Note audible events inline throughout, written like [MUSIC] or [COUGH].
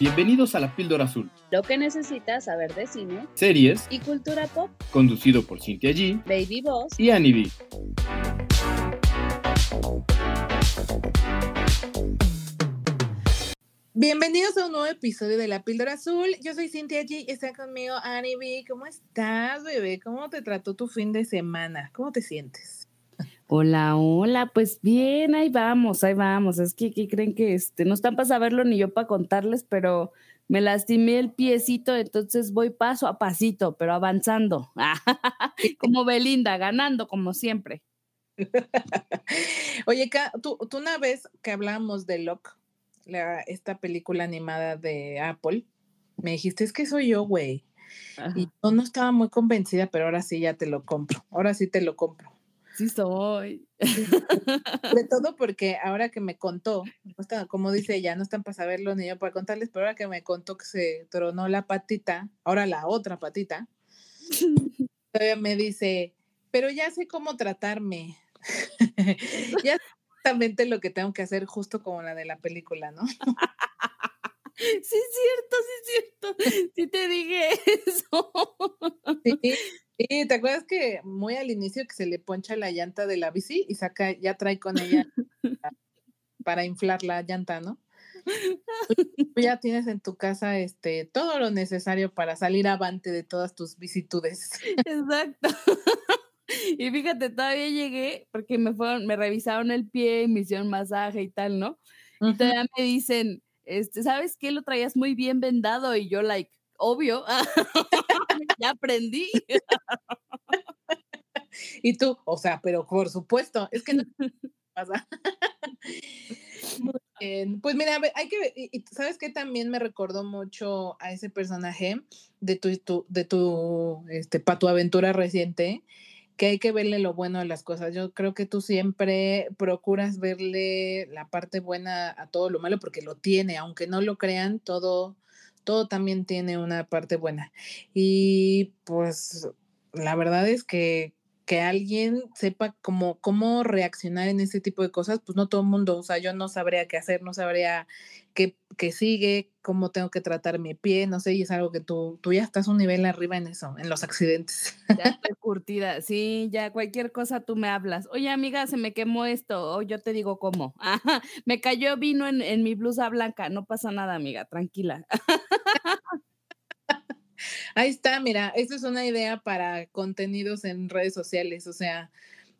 Bienvenidos a La Píldora Azul, Lo que necesitas saber de cine series y cultura pop. conducido por Cintia G Baby Boss. y Annie B. Bienvenidos a un nuevo episodio de La Píldora Azul. Yo soy Cintia G y está conmigo Annie B. ¿Cómo estás, bebé? ¿Cómo te trató tu fin de semana? ¿Cómo te sientes? Hola, hola, pues bien, ahí vamos, ahí vamos. Es que ¿qué creen que este, no están para saberlo ni yo para contarles, pero me lastimé el piecito, entonces voy paso a pasito, pero avanzando. [LAUGHS] como Belinda, ganando como siempre. [LAUGHS] Oye, tú, tú una vez que hablamos de Locke, la, esta película animada de Apple, me dijiste, es que soy yo, güey. Y yo no estaba muy convencida, pero ahora sí ya te lo compro. Ahora sí te lo compro. Sí soy. De todo porque ahora que me contó, está- como dice ella, no están para saberlo ni yo para contarles, pero ahora que me contó que se tronó la patita, ahora la otra patita, [LAUGHS] todavía me dice, pero ya sé cómo tratarme. [LAUGHS] ya sé exactamente lo que tengo que hacer, justo como la de la película, ¿no? Sí es cierto, sí es cierto. Sí te dije eso. Sí, sí, ¿te acuerdas que muy al inicio que se le poncha la llanta de la bici y saca, ya trae con ella para inflar la llanta, ¿no? Tú ya tienes en tu casa este todo lo necesario para salir avante de todas tus vicitudes. Exacto. [LAUGHS] Y fíjate, todavía llegué porque me fueron, me revisaron el pie, me hicieron masaje y tal, ¿no? Y Ujú. todavía me dicen, este, ¿sabes qué? Lo traías muy bien vendado y yo like, obvio, [LAUGHS] ya aprendí. Y tú, o sea, pero por supuesto, es que no [LAUGHS] pasa. Muy bien. Pues mira, hay que ver, sabes que también me recordó mucho a ese personaje de tu, tu- de tu, este, pa' tu aventura reciente, que hay que verle lo bueno de las cosas. Yo creo que tú siempre procuras verle la parte buena a todo lo malo, porque lo tiene, aunque no lo crean, todo, todo también tiene una parte buena. Y pues la verdad es que que alguien sepa cómo, cómo reaccionar en ese tipo de cosas, pues no todo el mundo, o sea, yo no sabría qué hacer, no sabría qué, qué sigue, cómo tengo que tratar mi pie, no sé, y es algo que tú, tú ya estás un nivel arriba en eso, en los accidentes. Ya estoy curtida. Sí, ya cualquier cosa tú me hablas. Oye, amiga, se me quemó esto. O yo te digo cómo. [LAUGHS] Ajá, me cayó vino en, en mi blusa blanca. No pasa nada, amiga, tranquila. Ahí está, mira, esa es una idea para contenidos en redes sociales, o sea,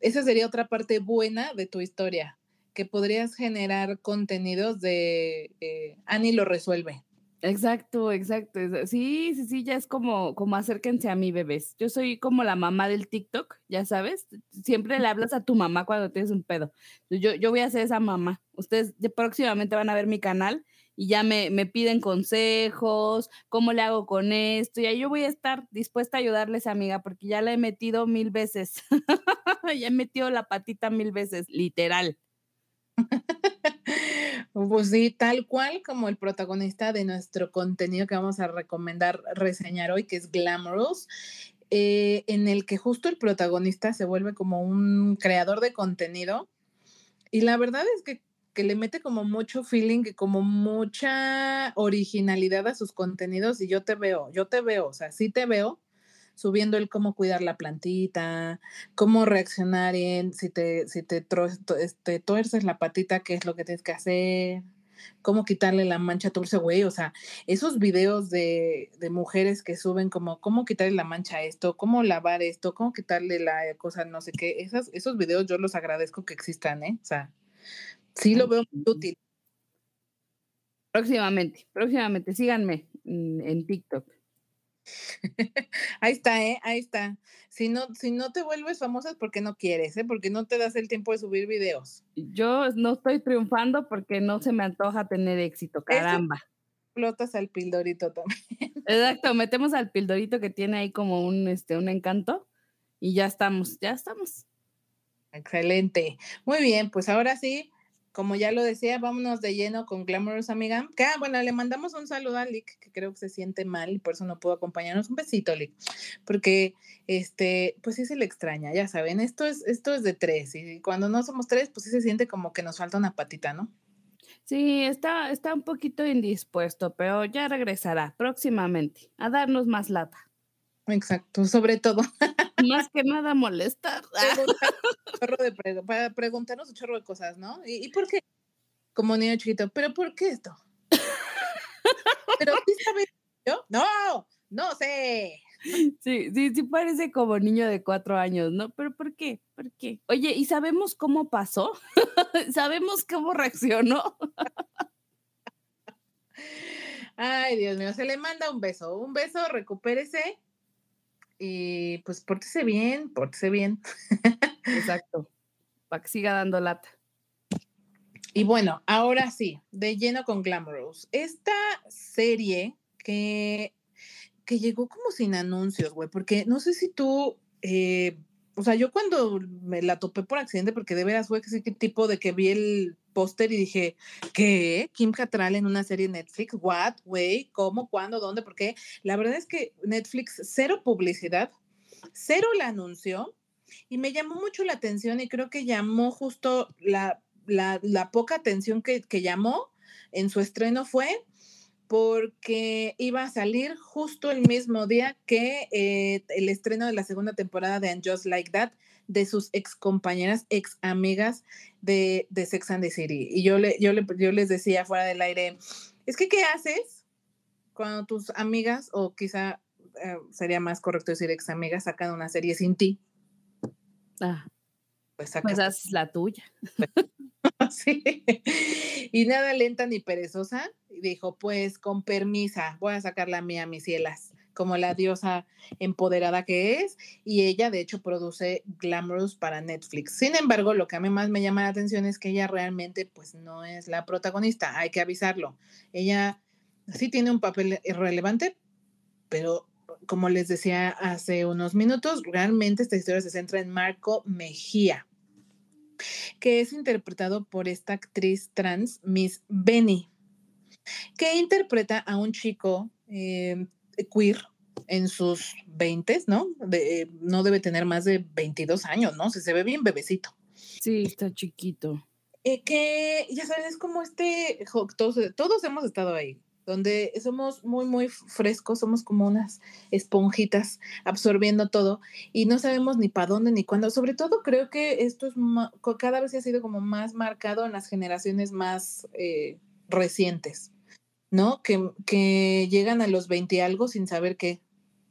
esa sería otra parte buena de tu historia, que podrías generar contenidos de eh, Annie lo resuelve. Exacto, exacto. Sí, sí, sí, ya es como, como acérquense a mí, bebés. Yo soy como la mamá del TikTok, ya sabes. Siempre le hablas a tu mamá cuando tienes un pedo. Yo, yo voy a ser esa mamá. Ustedes de- próximamente van a ver mi canal y ya me, me piden consejos, cómo le hago con esto. Y ahí yo voy a estar dispuesta a ayudarles, amiga, porque ya la he metido mil veces. [LAUGHS] ya he metido la patita mil veces, literal. [LAUGHS] Pues sí, tal cual como el protagonista de nuestro contenido que vamos a recomendar reseñar hoy, que es Glamorous, eh, en el que justo el protagonista se vuelve como un creador de contenido y la verdad es que, que le mete como mucho feeling y como mucha originalidad a sus contenidos y yo te veo, yo te veo, o sea, sí te veo subiendo el cómo cuidar la plantita, cómo reaccionar en si te, si te, to- este, tuerces la patita, qué es lo que tienes que hacer, cómo quitarle la mancha a tu güey, o sea, esos videos de, de mujeres que suben como cómo quitarle la mancha a esto, cómo lavar esto, cómo quitarle la cosa, no sé qué, esas, esos videos yo los agradezco que existan, ¿eh? O sea, sí lo veo muy útil. Próximamente, próximamente, síganme en TikTok. [LAUGHS] Ahí está, ¿eh? Ahí está. Si no, si no te vuelves famosa es porque no quieres, ¿eh? Porque no te das el tiempo de subir videos. Yo no estoy triunfando porque no se me antoja tener éxito, caramba. Flotas al pildorito también. [LAUGHS] Exacto, metemos al pildorito que tiene ahí como un, este, un encanto y ya estamos, ya estamos. Excelente. Muy bien, pues ahora sí, como ya lo decía, vámonos de lleno con Glamorous Amiga. Que, ah, bueno, le mandamos un saludo a Lick, que creo que se siente mal y por eso no pudo acompañarnos. Un besito, Lick, porque este, pues sí se le extraña, ya saben, esto es, esto es de tres, y cuando no somos tres, pues sí se siente como que nos falta una patita, ¿no? Sí, está, está un poquito indispuesto, pero ya regresará próximamente a darnos más lata. Exacto, sobre todo. Más que nada molestar. [LAUGHS] para preguntarnos un chorro de cosas, ¿no? ¿Y, por qué? Como niño chiquito, ¿pero por qué esto? ¿Pero sí sabes yo? No, no sé. Sí, sí, sí parece como niño de cuatro años, ¿no? Pero ¿por qué? ¿Por qué? Oye, ¿y sabemos cómo pasó? [LAUGHS] ¿Sabemos cómo reaccionó? [LAUGHS] Ay, Dios mío, se le manda un beso. Un beso, recupérese y pues pórtese bien, pórtese bien. [LAUGHS] Exacto, para que siga dando lata. Y bueno, ahora sí, de lleno con Glamorous. Esta serie que, que llegó como sin anuncios, güey, porque no sé si tú, eh, o sea, yo cuando me la topé por accidente, porque de veras fue que tipo de que vi el póster y dije, ¿qué? Kim Cattrall en una serie Netflix, what, güey, cómo, cuándo, dónde, por qué. La verdad es que Netflix, cero publicidad, cero la anunció y me llamó mucho la atención y creo que llamó justo la, la, la poca atención que, que llamó en su estreno fue porque iba a salir justo el mismo día que eh, el estreno de la segunda temporada de And Just Like That de sus ex compañeras, ex amigas de, de Sex and the City. Y yo, le, yo, le, yo les decía fuera del aire, es que, ¿qué haces cuando tus amigas, o quizá eh, sería más correcto decir ex amigas, sacan una serie sin ti? Ah, pues, pues haces la tuya. [LAUGHS] sí. Y nada lenta ni perezosa, dijo, pues con permisa, voy a sacar la mía, mis cielas como la diosa empoderada que es, y ella de hecho produce Glamorous para Netflix. Sin embargo, lo que a mí más me llama la atención es que ella realmente pues no es la protagonista, hay que avisarlo. Ella sí tiene un papel relevante, pero como les decía hace unos minutos, realmente esta historia se centra en Marco Mejía, que es interpretado por esta actriz trans, Miss Benny, que interpreta a un chico eh, queer en sus 20, ¿no? De, no debe tener más de 22 años, ¿no? se ve bien bebecito. Sí, está chiquito. Eh, que, ya sabes, es como este, todos, todos hemos estado ahí, donde somos muy, muy frescos, somos como unas esponjitas absorbiendo todo y no sabemos ni para dónde ni cuándo. Sobre todo creo que esto es cada vez ha sido como más marcado en las generaciones más eh, recientes. ¿no? Que, que llegan a los 20 y algo sin saber qué.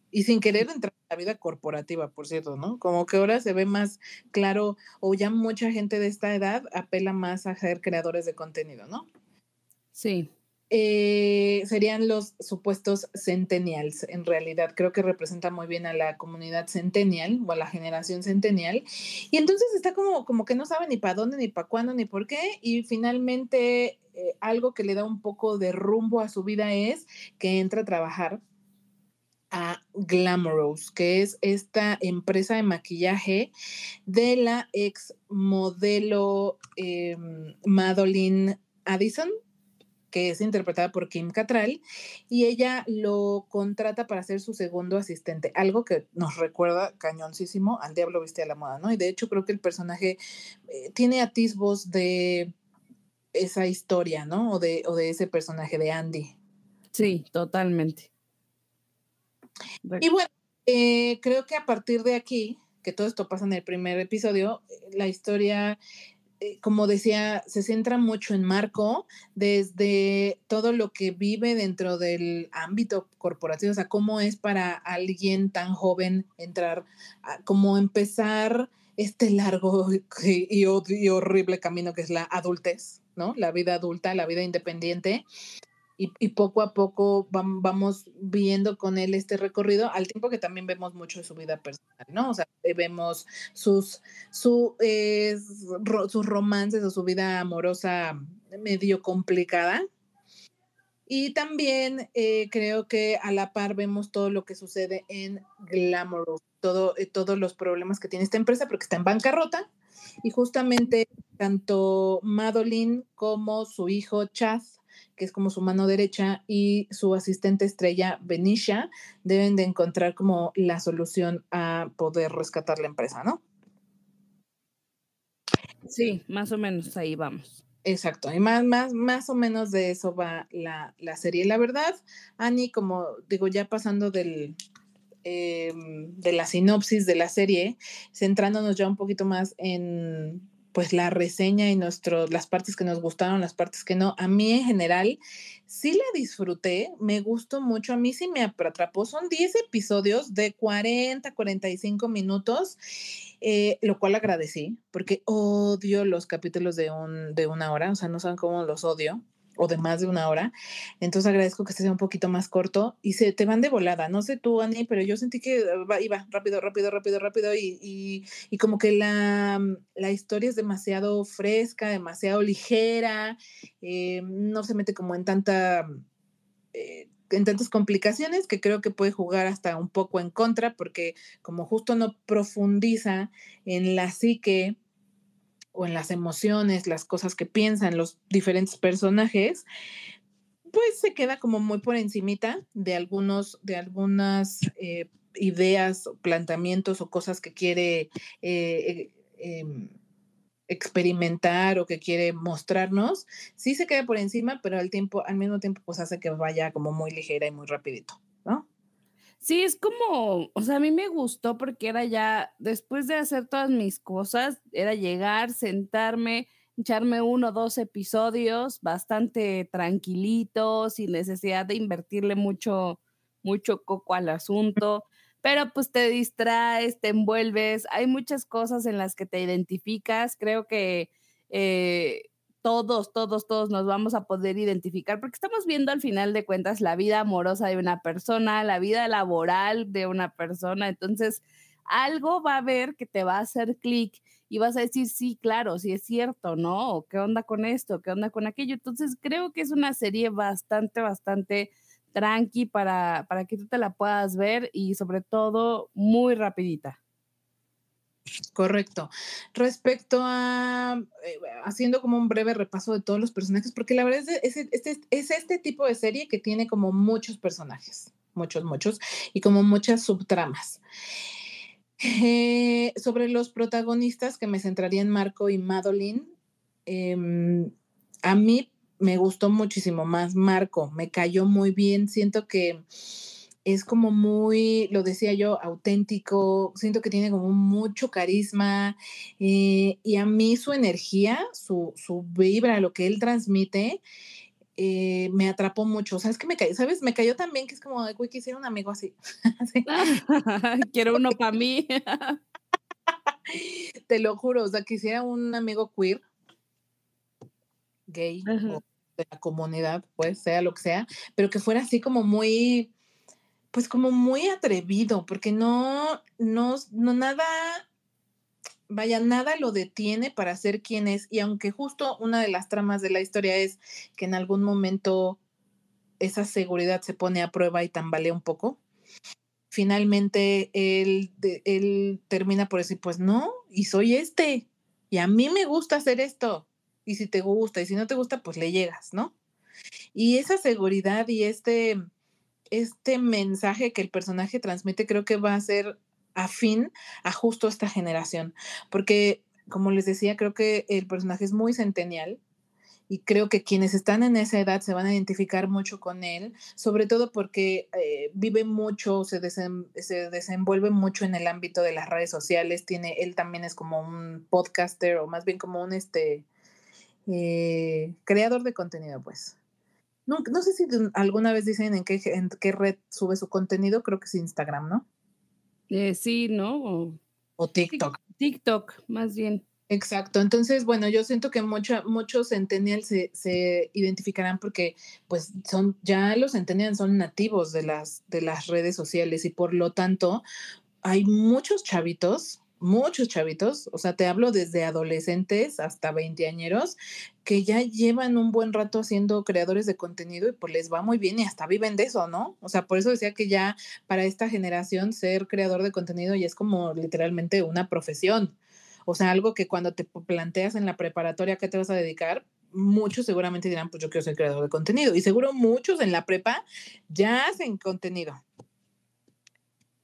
Y sin querer entrar en la vida corporativa, por cierto, ¿no? Como que ahora se ve más claro, o ya mucha gente de esta edad apela más a ser creadores de contenido, ¿no? Sí. Eh, serían los supuestos centennials. En realidad, creo que representa muy bien a la comunidad centennial o a la generación centennial. Y entonces está como, como que no sabe ni para dónde, ni para cuándo, ni por qué. Y finalmente, eh, algo que le da un poco de rumbo a su vida es que entra a trabajar a Glamorous, que es esta empresa de maquillaje de la ex modelo eh, Madeline Addison, que es interpretada por Kim Cattrall, y ella lo contrata para ser su segundo asistente, algo que nos recuerda cañoncísimo al Diablo Viste a la Moda, ¿no? Y de hecho creo que el personaje eh, tiene atisbos de esa historia, ¿no? O de, o de ese personaje de Andy. Sí, totalmente. Y bueno, eh, creo que a partir de aquí, que todo esto pasa en el primer episodio, la historia eh, como decía, se centra mucho en Marco desde todo lo que vive dentro del ámbito corporativo, o sea, cómo es para alguien tan joven entrar, cómo empezar este largo [LAUGHS] y, horrible camino que es la adultez, ¿no? La vida adulta, la vida independiente y, poco a poco vamos viendo con él este recorrido, al tiempo que también vemos mucho de su vida personal, ¿no? O sea, eh, vemos sus, su, sus romances o su vida amorosa medio complicada. Y también eh, creo que a la par vemos todo lo que sucede en Glamorous, todo, eh, todos los problemas que tiene esta empresa, porque está en bancarrota. Y justamente tanto Madeline como su hijo Chaz que es como su mano derecha, y su asistente estrella, Benisha, deben de encontrar como la solución a poder rescatar la empresa, ¿no? Sí, más o menos ahí vamos. Exacto, y más, más, más o menos de eso va la, la serie. La verdad, Annie, como digo, ya pasando del, em, de la sinopsis de la serie, centrándonos ya un poquito más en pues la reseña y nuestro, las partes que nos gustaron, las partes que no. A mí en general sí la disfruté, me gustó mucho, a mí sí me atrapó. Son 10 episodios de 40, 45 minutos, eh, lo cual agradecí, porque odio los capítulos de, un, de una hora, o sea, no saben cómo los odio o de más de una hora. Entonces agradezco que este sea un poquito más corto y se te van de volada. No sé tú, Ani, pero yo sentí que iba rápido, rápido, rápido, rápido y, y, como que la, mm, la, historia es demasiado fresca, demasiado ligera, eh, no se mete como en tanta... Eh, en tantas complicaciones que creo que puede jugar hasta un poco en contra porque como justo no profundiza en la psique o en las emociones, las cosas que piensan los diferentes personajes, pues se queda como muy por encimita de algunos, de algunas eh, ideas, planteamientos o cosas que quiere eh, em, experimentar o que quiere mostrarnos. Sí se queda por encima, pero al tiempo, al mismo tiempo, pues hace que vaya como muy ligera y muy rapidito. Sí, es como, o sea, a mí me gustó porque era ya, después de hacer todas mis cosas, era llegar, sentarme, echarme uno o dos episodios bastante tranquilitos, sin necesidad de invertirle mucho, mucho coco al asunto, pero pues te distraes, te envuelves, hay muchas cosas en las que te identificas, creo que... Eh, todos, todos, todos nos vamos a poder identificar, porque estamos viendo al final de cuentas la vida amorosa de una persona, la vida laboral de una persona, entonces algo va a haber que te va a hacer clic y vas a decir, sí, claro, sí es cierto, ¿no? ¿Qué onda con esto? ¿Qué onda con aquello? Entonces creo que es una serie bastante, bastante tranqui para, para que tú te la puedas ver y sobre todo muy rapidita. Correcto. Respecto a, eh, haciendo como un breve repaso de todos los personajes, porque la verdad es, es, es, este tipo de serie que tiene como muchos personajes, muchos, muchos, y como muchas subtramas. Eh, sobre los protagonistas, que me centraría en Marco y Madeline, em, a mí me gustó muchísimo más Marco, me cayó muy bien, siento que es como muy, lo decía yo, auténtico, siento que tiene como mucho carisma eh, y a mí su energía, su, su vibra, lo que él transmite, eh, me atrapó mucho. ¿Sabes que me cayó? ¿Sabes? Me cayó también que es como, güey, quisiera un amigo así. [LAUGHS] [LAUGHS] Quiero uno para mí. [LAUGHS] Te lo juro, o sea, quisiera un amigo queer, gay, o de la comunidad, pues, sea lo que sea, pero que fuera así como muy pues como muy atrevido, porque no, no, no nada, vaya, nada lo detiene para ser quien es. Y aunque justo una de las tramas de la historia es que en algún momento esa seguridad se pone a prueba y tambalea un poco, finalmente él, él termina por decir, pues no, y soy este, y a mí me gusta hacer esto, y si te gusta, y si no te gusta, pues le llegas, ¿no? Y esa seguridad y este este mensaje que el personaje transmite creo que va a ser afín a justo esta generación, porque como les decía, creo que el personaje es muy centenial y creo que quienes están en esa edad se van a identificar mucho con él, sobre todo porque eh, vive mucho, se, se, desenvuelve mucho en el ámbito de las redes sociales, tiene, él también es como un podcaster o más bien como un este, eh, creador de contenido, pues. No, no sé si alguna vez dicen en qué, en qué red sube su contenido, creo que es Instagram, ¿no? Eh, sí, ¿no? O, TikTok. TikTok, más bien. Exacto. Entonces, bueno, yo siento que mucho, muchos centennials se, se, identificarán porque, pues, son, ya los centennials son nativos de las, de las redes sociales y por lo tanto, hay muchos chavitos muchos chavitos, o sea, te hablo desde adolescentes hasta veinteañeros, que ya llevan un buen rato siendo creadores de contenido y pues les va muy bien y hasta viven de eso, ¿no? O sea, por eso decía que ya para esta generación ser creador de contenido ya es como literalmente una profesión. O sea, algo que cuando te planteas en la preparatoria qué te vas a dedicar, muchos seguramente dirán, pues yo quiero ser creador de contenido. Y seguro muchos en la prepa ya hacen contenido.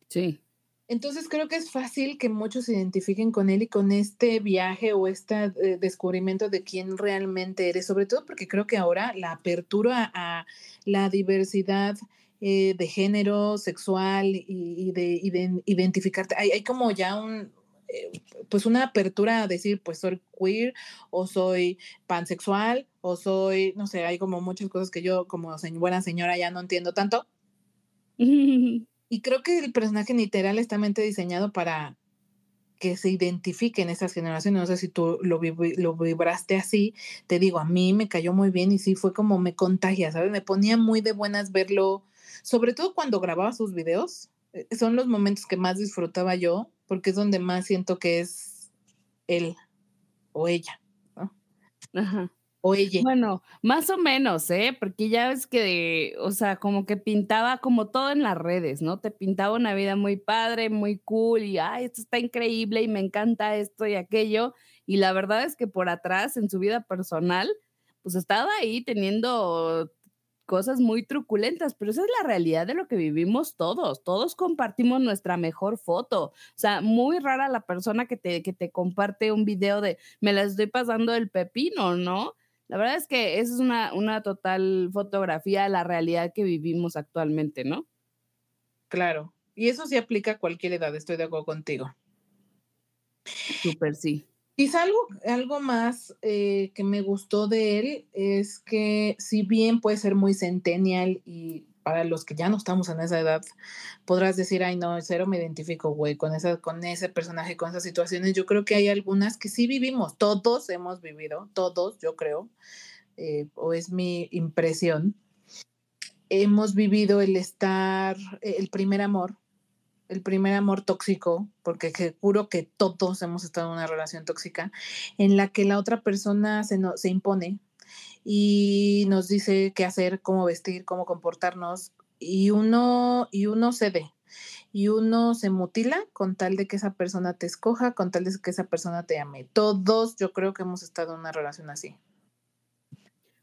Sí. Entonces creo que es fácil que muchos se identifiquen con él y con este viaje o este eh, descubrimiento de quién realmente eres, sobre todo porque creo que ahora la apertura a la diversidad eh, de género, sexual y, de, identificarte, hay, como ya un, eh, pues una apertura a decir, pues soy queer o soy pansexual o soy, no sé, hay como muchas cosas que yo como buena señora ya no entiendo tanto. [LAUGHS] Y creo que el personaje literal está diseñado para que se identifiquen esas generaciones. No sé si tú lo, lo vibraste así. Te digo, a mí me cayó muy bien y sí fue como me contagia, ¿sabes? Me ponía muy de buenas verlo, sobre todo cuando grababa sus videos. Eh, son los momentos que más disfrutaba yo, porque es donde más siento que es él o ella. ¿no? Ajá. Bueno, más o menos, ¿eh? Porque ya ves que, o sea, como que pintaba como todo en las redes, ¿no? Te pintaba una vida muy padre, muy cool y, ay, esto está increíble y me encanta esto y aquello. Y la verdad es que por atrás, en su vida personal, pues estaba ahí teniendo cosas muy truculentas, pero esa es la realidad de lo que vivimos todos. Todos compartimos nuestra mejor foto. O sea, muy rara la persona que te, que te comparte un video de me la estoy pasando el pepino, ¿no? La verdad es que esa es una, una total fotografía de la realidad que vivimos actualmente, ¿no? Claro. Y eso sí aplica a cualquier edad, estoy de acuerdo contigo. Súper, sí. Quizá algo, algo más eh, que me gustó de él es que si bien puede ser muy centennial y para los que ya no estamos en esa edad, podrás decir, ay, no, cero me identifico, güey, con, esa, con ese personaje, con esas situaciones. Yo creo que hay algunas que sí vivimos, todos hemos vivido, todos, yo creo, eh, o es mi impresión. Hemos vivido el estar, el primer amor, el primer amor tóxico, porque juro que todos hemos estado en una relación tóxica, en la que la otra persona se, no, se impone, y nos dice qué hacer, cómo vestir, cómo comportarnos y uno, y uno cede y uno se mutila con tal de que esa persona te escoja, con tal de que esa persona te ame. Todos yo creo que hemos estado en una relación así.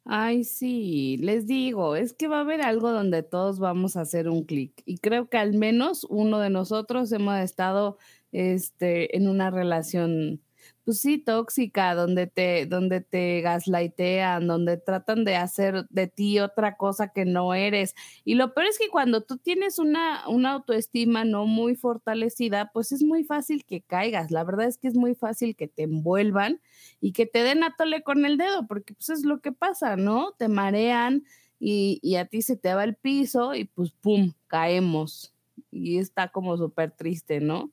Ay, sí, les digo, es que va a haber algo donde todos vamos a hacer un clic y creo que al menos uno de nosotros hemos estado este, en una relación pues sí, tóxica, donde te, donde te gaslightean, donde tratan de hacer de ti otra cosa que no eres. Y lo peor es que cuando tú tienes una, una autoestima no muy fortalecida, pues es muy fácil que caigas. La verdad es que es muy fácil que te envuelvan y que te den a tole con el dedo, porque pues es lo que pasa, ¿no? Te marean y, y a ti se te va el piso y pues pum, caemos. Y está como súper triste, ¿no?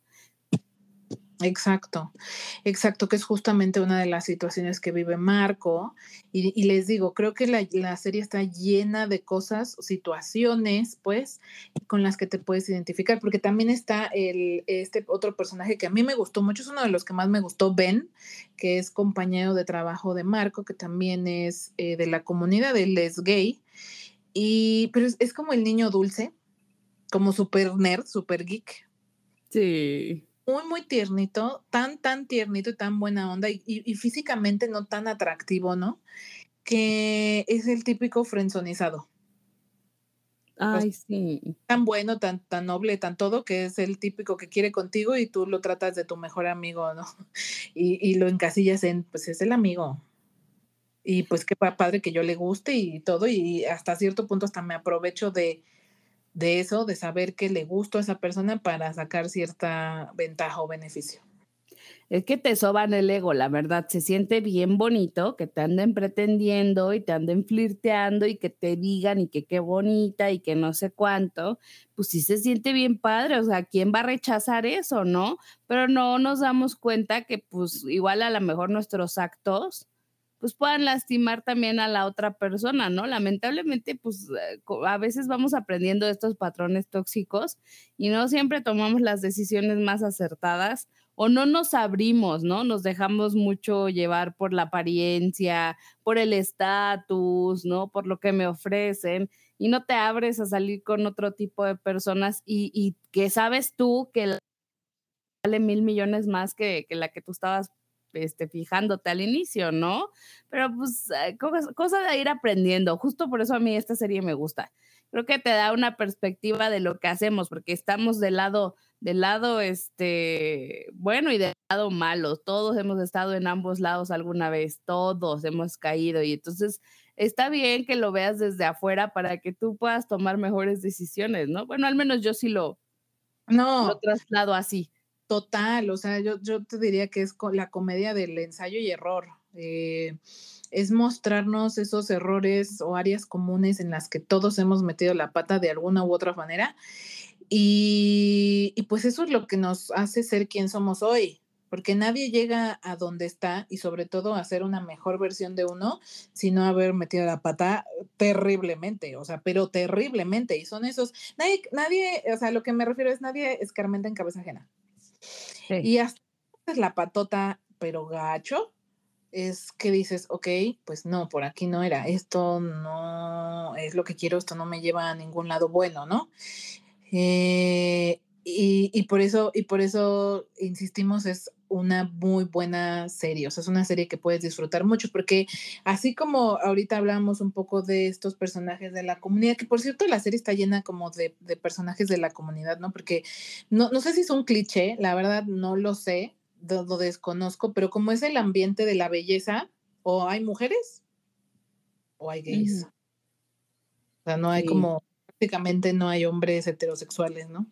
Exacto, exacto, que es justamente una de las situaciones que vive Marco. Y, les digo, creo que la, serie está llena de cosas, situaciones, pues, con las que te puedes identificar, porque también está el, este otro personaje que a mí me gustó mucho, es uno de los que más me gustó, Ben, que es compañero de trabajo de Marco, que también es eh, de la comunidad, él es gay, y, pero es, es como el niño dulce, como super nerd, super geek. Sí muy, muy tiernito, tan, tan tiernito y tan buena onda y, físicamente no tan atractivo, ¿no? Que es el típico frenzonizado. Ay, sí. Tan bueno, tan, tan noble, tan todo, que es el típico que quiere contigo y tú lo tratas de tu mejor amigo, ¿no? [LAUGHS] Y, y lo encasillas en, pues es el amigo. Y pues qué padre que yo le guste y todo, y hasta cierto punto hasta me aprovecho de, de eso, de saber que le gusto a esa persona para sacar cierta ventaja o beneficio. Es que te soban el ego, la verdad, se siente bien bonito que te anden pretendiendo y te anden flirteando y que te digan y que qué bonita y que no sé cuánto, pues sí se siente bien padre, o sea, ¿quién va a rechazar eso, no? Pero no nos damos cuenta que pues igual a lo mejor nuestros actos pues puedan lastimar también a la otra persona, ¿no? Lamentablemente, pues eh, a veces vamos aprendiendo estos patrones tóxicos y no siempre tomamos las decisiones más acertadas o no nos abrimos, ¿no? Nos dejamos mucho llevar por la apariencia, por el estatus, ¿no? Por lo que me ofrecen y no te abres a salir con otro tipo de personas y, que sabes tú que vale mil millones más que, que la que tú estabas este, fijándote al inicio, ¿no? Pero pues eh, cosa de ir aprendiendo. Justo por eso a mí esta serie me gusta. Creo que te da una perspectiva de lo que hacemos, porque estamos del lado, del lado, este, bueno y del lado malo. Todos hemos estado en ambos lados alguna vez, todos hemos caído y entonces está bien que lo veas desde afuera para que tú puedas tomar mejores decisiones, ¿no? Bueno, al menos yo sí lo, no. lo traslado así. Total, o sea, yo, yo te diría que es la comedia del ensayo y error. Eh, es mostrarnos esos errores o áreas comunes en las que todos hemos metido la pata de alguna u otra manera. Y, pues eso es lo que nos hace ser quien somos hoy porque nadie llega a donde está y sobre todo a ser una mejor versión de uno, sino haber metido la pata terriblemente, o sea, pero terriblemente. Y son esos, nadie, nadie, o sea, lo que me refiero es nadie escarmenta en cabeza ajena. Y hasta la patota, pero gacho, es que dices, ok, pues no, por aquí no era, esto no es lo que quiero, esto no me lleva a ningún lado bueno, ¿no? Eh, y, y, por eso, y por eso insistimos, es una muy buena serie, o sea, es una serie que puedes disfrutar mucho, porque así como ahorita hablamos un poco de estos personajes de la comunidad, que por cierto la serie está llena como de, de personajes de la comunidad, ¿no? Porque no, no sé si es un cliché, la verdad no lo sé, lo, lo desconozco, pero como es el ambiente de la belleza, o hay mujeres o hay gays. O sea, no hay sí. como, prácticamente no hay hombres heterosexuales, ¿no?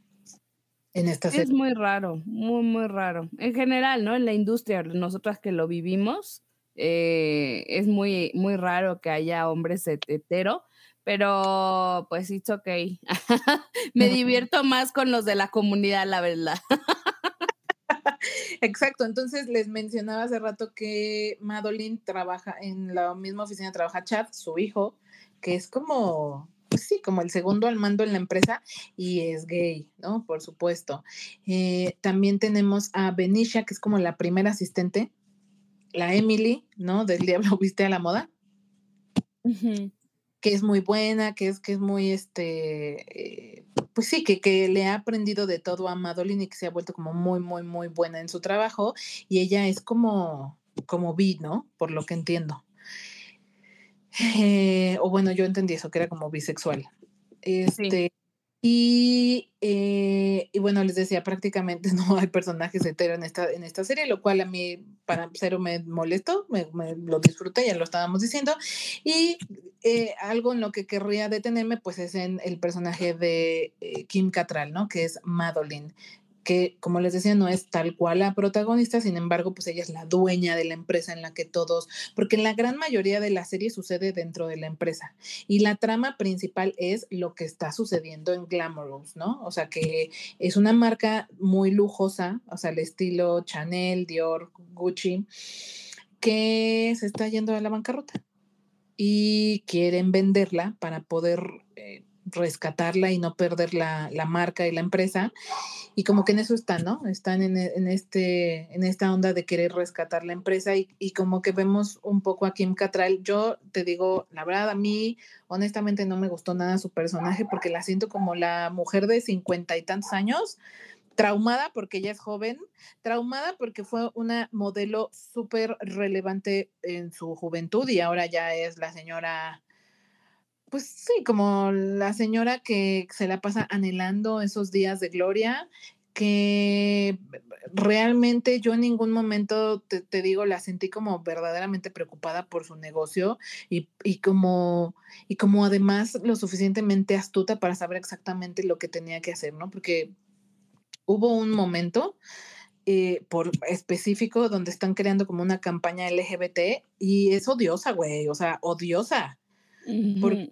En esta Es muy raro, muy, muy raro. En general, ¿no? En la industria, nosotras que lo vivimos, eh, es muy, muy raro que haya hombres hetero, pero pues it's okay. [LAUGHS] Me [LAUGHS] divierto más con los de la comunidad, la verdad. Exacto, entonces les mencionaba hace rato que Madeline trabaja en la misma oficina, trabaja Chad, su hijo, que es como pues sí, como el segundo al mando en la empresa y es gay, ¿no? Por supuesto. Eh, también tenemos a Benicia, que es como la primera asistente, la Emily, ¿no? Del Diablo Viste a la Moda. Uh -huh. que es muy buena, que es, que es muy, este, eh, pues sí, que, que, le ha aprendido de todo a Madeline y que se ha vuelto como muy, muy, muy buena en su trabajo. Y ella es como, como bi, ¿no? Por lo que entiendo. Eh, o bueno, yo entendí eso, que era como bisexual. Este, sí. y, eh, y, bueno, les decía, prácticamente [LAUGHS] no hay personajes hetero en esta, en esta serie, lo cual a mí, para cero, me molestó, me, me lo disfruté, ya lo estábamos diciendo. Y eh, algo en lo que querría detenerme, pues es en el personaje de Kim Cattrall, ¿no? Que es Madeline que, como les decía, no es tal cual la protagonista, sin embargo, pues ella es la dueña de la empresa en la que todos, porque la gran mayoría de la serie sucede dentro de la empresa y la trama principal es lo que está sucediendo en Glamorous, ¿no? O sea, que es una marca muy lujosa, o sea, el estilo Chanel, Dior, Gucci, que se está yendo a la bancarrota y quieren venderla para poder... Eh, rescatarla y no perder la, la, marca y la empresa. Y como que en eso están, ¿no? Están en, en, este, en esta onda de querer rescatar la empresa y, y, como que vemos un poco a Kim Cattrall. Yo te digo, la verdad, a mí honestamente no me gustó nada su personaje porque la siento como la mujer de cincuenta y tantos años, traumada porque ella es joven, traumada porque fue una modelo súper relevante en su juventud y ahora ya es la señora pues sí, como la señora que se la pasa anhelando esos días de gloria, que realmente yo en ningún momento, te, te digo, la sentí como verdaderamente preocupada por su negocio y, y, como, y como además lo suficientemente astuta para saber exactamente lo que tenía que hacer, ¿no? Porque hubo un momento eh, por específico donde están creando como una campaña LGBT y es odiosa, güey, o sea, odiosa. Uh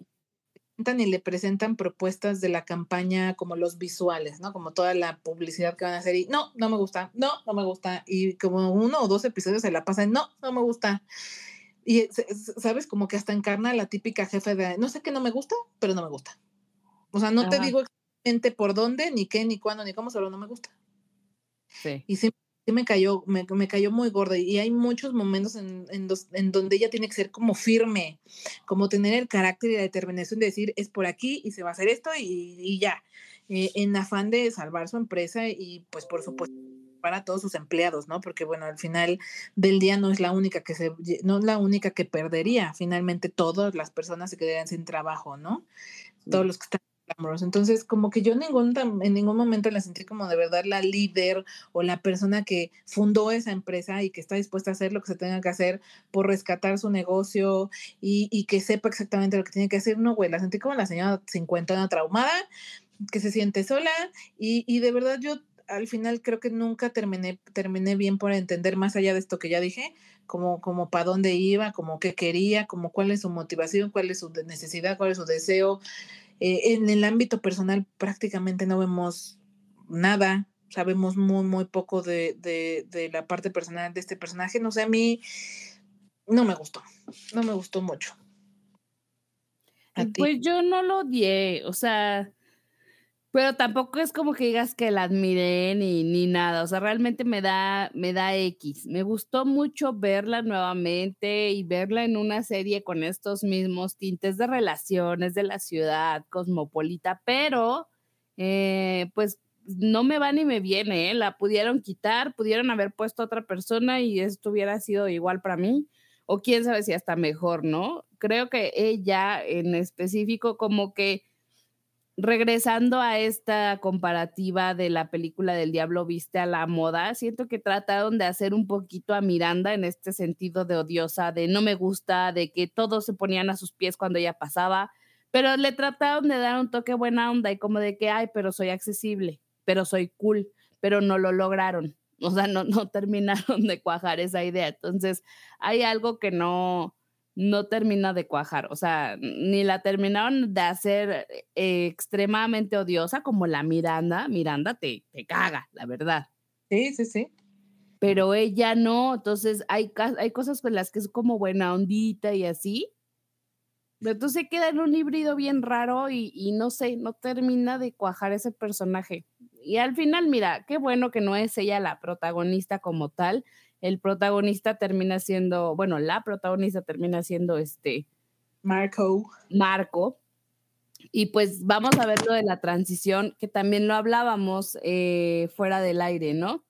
y le presentan propuestas de la campaña como los visuales, ¿no? Como toda la publicidad que van a hacer y no, no me gusta, no, no me gusta. Y como uno o dos episodios se la pasan, no, no me gusta. Y sabes, como que hasta encarna la típica jefe de, no sé qué no me gusta, pero no me gusta. O sea, no Ajá. te digo exactamente por dónde, ni qué, ni cuándo, ni cómo, solo no me gusta. Sí. Y siempre me cayó, me, me, cayó muy gorda y hay muchos momentos en, en, dos, en, donde ella tiene que ser como firme, como tener el carácter y la determinación de decir es por aquí y se va a hacer esto y, y ya, eh, en afán de salvar su empresa y pues por supuesto para todos sus empleados, ¿no? Porque bueno, al final del día no es la única que se, no es la única que perdería. Finalmente todas las personas se quedarían sin trabajo, ¿no? Todos los que están Entonces, como que yo ningún, en ningún momento la sentí como de verdad la líder o la persona que fundó esa empresa y que está dispuesta a hacer lo que se tenga que hacer por rescatar su negocio y, que sepa exactamente lo que tiene que hacer. No, güey, la sentí como la señora cincuentona traumada que se siente sola y, y de verdad yo al final creo que nunca terminé, terminé bien por entender más allá de esto que ya dije, como, como para dónde iba, como qué quería, como cuál es su motivación, cuál es su necesidad, cuál es su deseo. Eh, en el ámbito personal prácticamente no vemos nada, sabemos muy, muy poco de, de, de la parte personal de este personaje. No sé, a mí no me gustó, no me gustó mucho. Pues yo no lo odié, o sea, pero tampoco es como que digas que la admiré ni, ni nada. O sea, realmente me da, me da X. Me gustó mucho verla nuevamente y verla en una serie con estos mismos tintes de relaciones de la ciudad cosmopolita, pero eh, pues no me va ni me viene. ¿eh? La pudieron quitar, pudieron haber puesto a otra persona y esto hubiera sido igual para mí. O quién sabe si hasta mejor, ¿no? Creo que ella en específico como que regresando a esta comparativa de la película del Diablo Viste a la moda, siento que trataron de hacer un poquito a Miranda en este sentido de odiosa, de no me gusta, de que todos se ponían a sus pies cuando ella pasaba, pero le trataron de dar un toque buena onda y como de que, ay, pero soy accesible, pero soy cool, pero no lo lograron. O sea, no, no [LAUGHS] terminaron de cuajar esa idea. Entonces, hay algo que no, no termina de cuajar, o sea, ni la terminaron de hacer eh, extremadamente odiosa como la Miranda, Miranda te, te caga, la verdad. Sí, sí, sí. Pero ella no, entonces hay, hay cosas con las que es como buena ondita y así, pero entonces queda en un híbrido bien raro y, y no sé, no termina de cuajar ese personaje. Y al final, mira, qué bueno que no es ella la protagonista como tal, el protagonista termina siendo, bueno, la protagonista termina siendo este Marco. Marco. Y pues vamos a ver lo de la transición, que también lo hablábamos eh, fuera del aire, ¿no?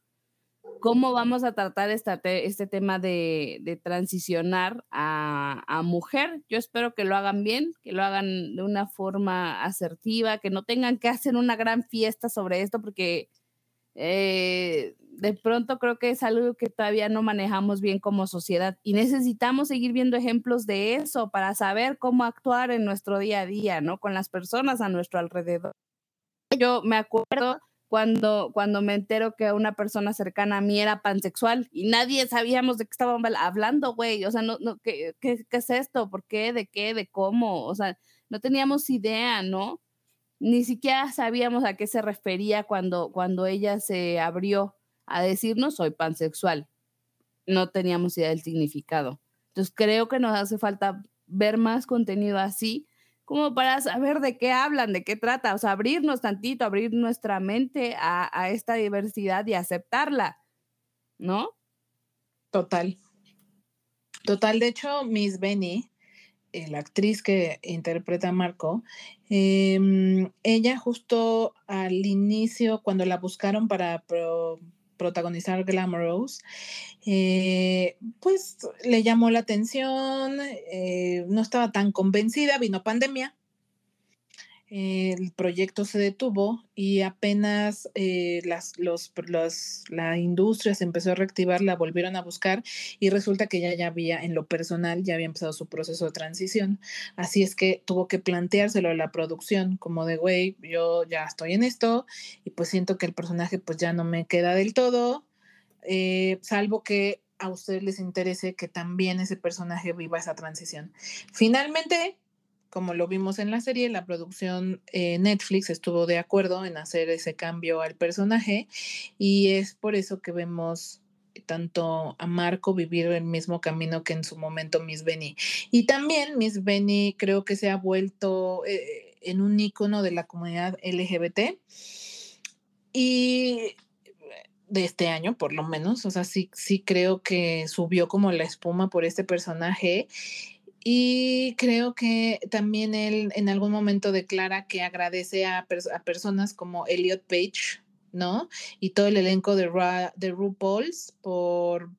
¿Cómo vamos a tratar esta este tema de, de transicionar a, a, mujer? Yo espero que lo hagan bien, que lo hagan de una forma asertiva, que no tengan que hacer una gran fiesta sobre esto, porque eh, de pronto creo que es algo que todavía no manejamos bien como sociedad y necesitamos seguir viendo ejemplos de eso para saber cómo actuar en nuestro día a día, ¿no? Con las personas a nuestro alrededor. Yo me acuerdo cuando, cuando me entero que una persona cercana a mí era pansexual y nadie sabíamos de qué estaban hablando, güey. O sea, no, no, ¿qué, qué, ¿qué es esto? ¿Por qué? ¿De qué? ¿De cómo? O sea, no teníamos idea, ¿no? Ni siquiera sabíamos a qué se refería cuando, cuando ella se abrió a decirnos soy pansexual. No teníamos idea del significado. Entonces creo que nos hace falta ver más contenido así, como para saber de qué hablan, de qué trata, o sea, abrirnos tantito, abrir nuestra mente a, a esta diversidad y aceptarla, ¿no? Total. Total, de hecho, Miss Benny, la actriz que interpreta a Marco, eh, ella justo al inicio, cuando la buscaron para pro, protagonizar Glamorous, eh, pues le llamó la atención, eh, no estaba tan convencida, vino pandemia, el proyecto se detuvo y apenas eh, las, la industria se empezó a reactivar, la volvieron a buscar y resulta que ya, ya había, en lo personal, ya había empezado su proceso de transición. Así es que tuvo que planteárselo a la producción, como de, güey, yo ya estoy en esto y pues siento que el personaje pues ya no me queda del todo, eh, salvo que a ustedes les interese que también ese personaje viva esa transición. Finalmente, como lo vimos en la serie, la producción eh, Netflix estuvo de acuerdo en hacer ese cambio al personaje y es por eso que vemos tanto a Marco vivir el mismo camino que en su momento Miss Benny. Y también Miss Benny creo que se ha vuelto eh, en un icono de la comunidad LGBT y de este año, por lo menos. O sea, sí, sí creo que subió como la espuma por este personaje y creo que también él en algún momento declara que agradece a, pers a personas como Elliot Page, ¿no? Y todo el elenco de, Ra de RuPaul's por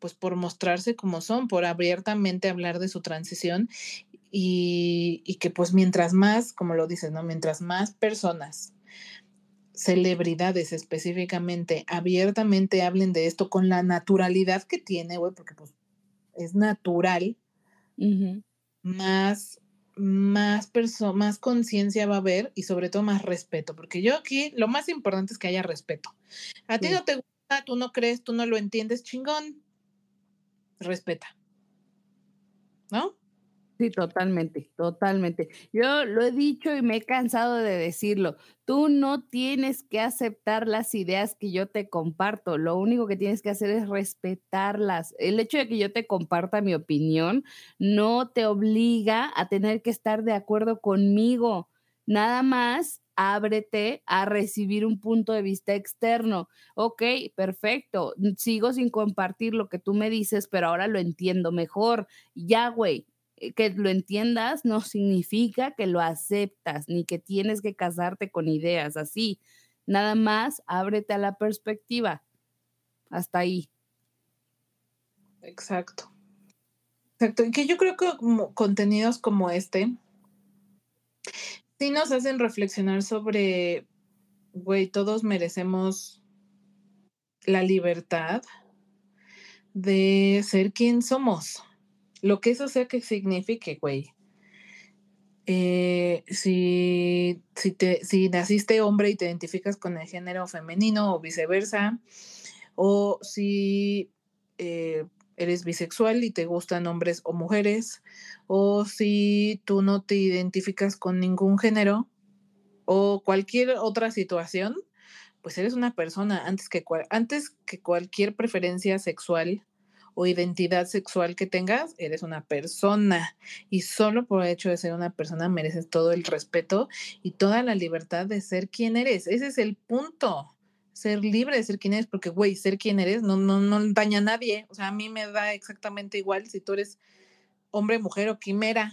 pues por mostrarse como son, por abiertamente hablar de su transición y, y, que pues mientras más, como lo dices, ¿no? Mientras más personas, celebridades específicamente, abiertamente hablen de esto con la naturalidad que tiene, güey, porque pues es natural, uh -huh. más más más conciencia va a haber y sobre todo más respeto, porque yo aquí lo más importante es que haya respeto. A ti sí. no te gusta, tú no crees, tú no lo entiendes, chingón. Respeta. ¿No? Sí, totalmente, totalmente. Yo lo he dicho y me he cansado de decirlo. Tú no tienes que aceptar las ideas que yo te comparto. Lo único que tienes que hacer es respetarlas. El hecho de que yo te comparta mi opinión no te obliga a tener que estar de acuerdo conmigo. Nada más ábrete a recibir un punto de vista externo. Ok, perfecto. Sigo sin compartir lo que tú me dices, pero ahora lo entiendo mejor. Ya, güey, que lo entiendas no significa que lo aceptas, ni que tienes que casarte con ideas así. Nada más ábrete a la perspectiva. Hasta ahí. Exacto. Exacto. Y que yo creo que contenidos como este sí nos hacen reflexionar sobre, güey, todos merecemos la libertad de ser quien somos lo que eso sea que signifique, güey. Eh, si, si, te, si naciste hombre y te identificas con el género femenino o viceversa, o si eh, eres bisexual y te gustan hombres o mujeres, o si tú no te identificas con ningún género o cualquier otra situación, pues eres una persona antes que, antes que cualquier preferencia sexual o identidad sexual que tengas, eres una persona y solo por el hecho de ser una persona mereces todo el respeto y toda la libertad de ser quien eres. Ese es el punto. Ser libre de ser quien eres, porque, güey, ser quien eres no, no, no daña a nadie. O sea, a mí me da exactamente igual si tú eres hombre, mujer o quimera.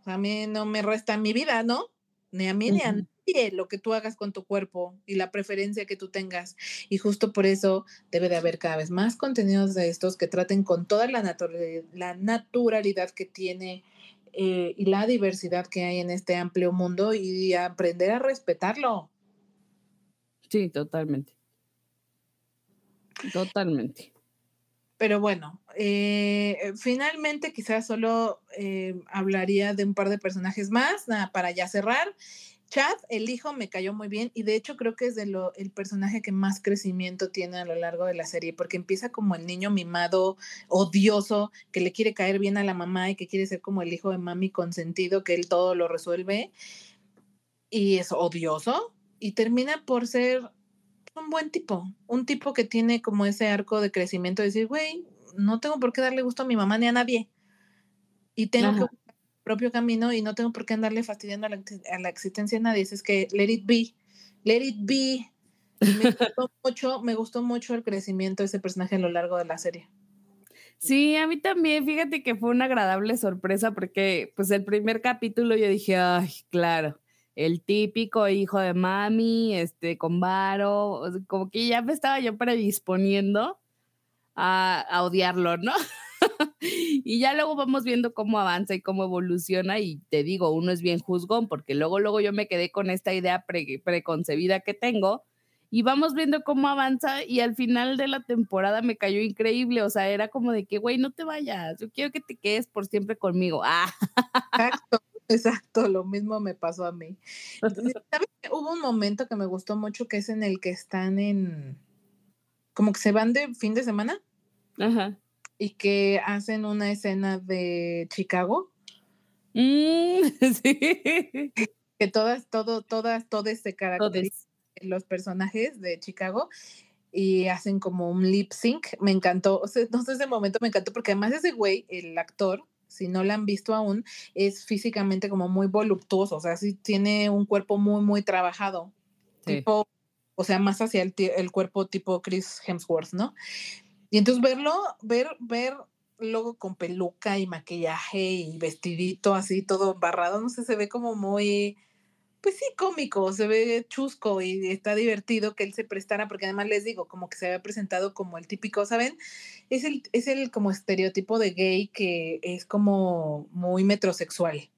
O sea, a mí no me resta mi vida, ¿no? Ni a mí ni a lo que tú hagas con tu cuerpo y la preferencia que tú tengas. Y justo por eso debe de haber cada vez más contenidos de estos que traten con toda la, naturalidad, la naturalidad que tiene eh, y la diversidad que hay en este amplio mundo y aprender a respetarlo. Sí, totalmente. Totalmente. Pero bueno, eh, finalmente quizás solo eh, hablaría de un par de personajes más, nada, para ya cerrar. Chad, el hijo, me cayó muy bien y de hecho creo que es de lo, el personaje que más crecimiento tiene a lo largo de la serie, porque empieza como el niño mimado, odioso, que le quiere caer bien a la mamá y que quiere ser como el hijo de mami consentido, que él todo lo resuelve y es odioso y termina por ser un buen tipo, un tipo que tiene como ese arco de crecimiento, de decir, güey, no tengo por qué darle gusto a mi mamá ni a nadie y tengo Ajá. que propio camino y no tengo por qué andarle fastidiando a la, a la existencia de nadie. Es que let it be, let it be. Me [LAUGHS] gustó, mucho, me gustó mucho el crecimiento de ese personaje a lo largo de la serie. Sí, a mí también, fíjate que fue una agradable sorpresa porque pues el primer capítulo yo dije, ay, claro, el típico hijo de mami, este, con varo, como que ya me estaba yo predisponiendo a, a odiarlo, ¿no? [LAUGHS] [LAUGHS] y ya luego vamos viendo cómo avanza y cómo evoluciona y te digo, uno es bien juzgón porque luego, luego yo me quedé con esta idea pre preconcebida que tengo y vamos viendo cómo avanza y al final de la temporada me cayó increíble, o sea, era como de que, güey, no te vayas, yo quiero que te quedes por siempre conmigo. Ah. Exacto. Exacto, lo mismo me pasó a mí. [LAUGHS] ¿Sabes? Hubo un momento que me gustó mucho que es en el que están en, como que se van de fin de semana. Ajá y que hacen una escena de Chicago. Mm, [LAUGHS] sí. Que todas, todo, todas, todas se caracterizan los personajes de Chicago y hacen como un lip sync. Me encantó, o sea, no sé, ese momento me encantó porque además ese güey, el actor, si no lo han visto aún, es físicamente como muy voluptuoso, o sea, sí tiene un cuerpo muy, muy trabajado. Sí. Tipo, o sea, más hacia el, el cuerpo tipo Chris Hemsworth, ¿no? Y entonces verlo, ver, ver luego con peluca y maquillaje y vestidito así todo embarrado, no sé, se ve como muy, pues sí, cómico, se ve chusco y está divertido que él se prestara, porque además les digo, como que se había presentado como el típico, ¿saben? Es el, es el como estereotipo de gay que es como muy metrosexual.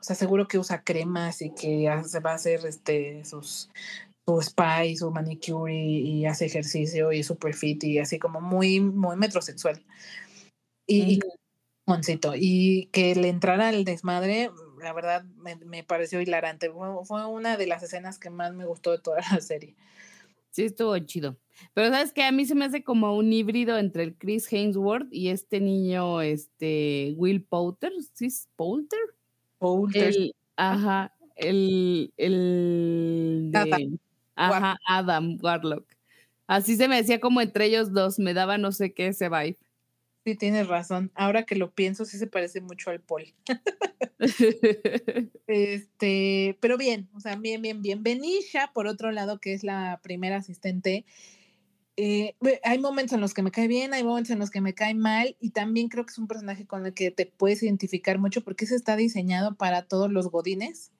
O sea, seguro que usa cremas y que se va a hacer este, sus, su spa y su manicure y, hace ejercicio y super fit y así como muy, muy metrosexual. Y, y que le entrara el desmadre, la verdad me, pareció hilarante. Fue, una de las escenas que más me gustó de toda [LAUGHS] la serie. Sí, estuvo chido. Pero sabes que a mí se me hace como un híbrido entre el Chris Hainsworth y este niño, este Will Poulter, ¿sí es Poulter? Poulter. ajá, el, el Adam. Ajá, Adam Warlock. Así se me decía como entre ellos dos, me daba no sé qué ese vibe. Sí, tienes razón. Ahora que lo pienso, sí se parece mucho al Paul. [LAUGHS] este, pero bien, o sea, bien, bien, bien. Benisha, por otro lado, que es la primera asistente, eh, hay momentos en los que me cae bien, hay momentos en los que me cae mal, y también creo que es un personaje con el que te puedes identificar mucho porque ese está diseñado para todos los godines.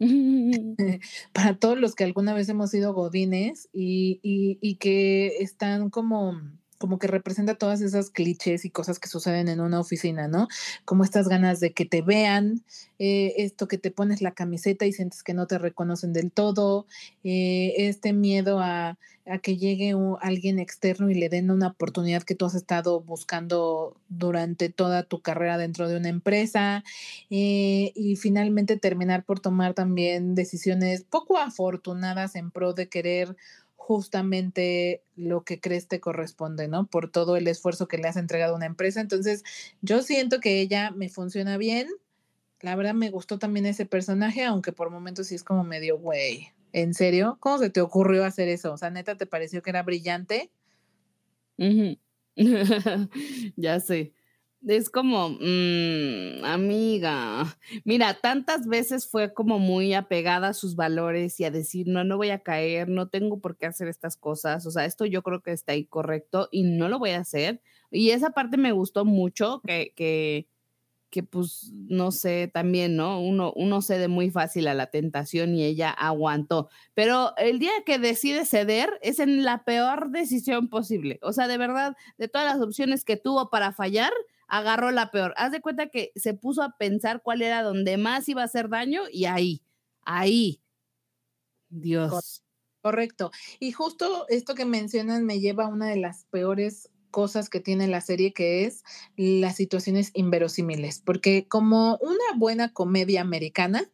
[LAUGHS] para todos los que alguna vez hemos sido godines y, y que están como como que representa todas esas clichés y cosas que suceden en una oficina, ¿no? Como estas ganas de que te vean, eh, esto que te pones la camiseta y sientes que no te reconocen del todo, eh, este miedo a, que llegue alguien externo y le den una oportunidad que tú has estado buscando durante toda tu carrera dentro de una empresa eh, y finalmente terminar por tomar también decisiones poco afortunadas en pro de querer justamente lo que crees te corresponde, ¿no? Por todo el esfuerzo que le has entregado a una empresa. Entonces, yo siento que ella me funciona bien. La verdad me gustó también ese personaje, aunque por momentos sí es como medio, güey, ¿en serio? ¿Cómo se te ocurrió hacer eso? O sea, neta, ¿te pareció que era brillante? [LAUGHS] ya sé es como, mm, amiga, mira, tantas veces fue como muy apegada a sus valores y a decir, no, no voy a caer, no tengo por qué hacer estas cosas, o sea, esto yo creo que está incorrecto y no lo voy a hacer. Y esa parte me gustó mucho, que, que, que pues, no sé, también, ¿no? Uno, uno cede muy fácil a la tentación y ella aguantó. Pero el día que decide ceder es en la peor decisión posible. O sea, de verdad, de todas las opciones que tuvo para fallar, agarró la peor. Haz de cuenta que se puso a pensar cuál era donde más iba a hacer daño y ahí, ahí. Dios. Correcto. Y justo esto que mencionan me lleva a una de las peores cosas que tiene la serie, que es las situaciones inverosímiles, porque como una buena comedia americana,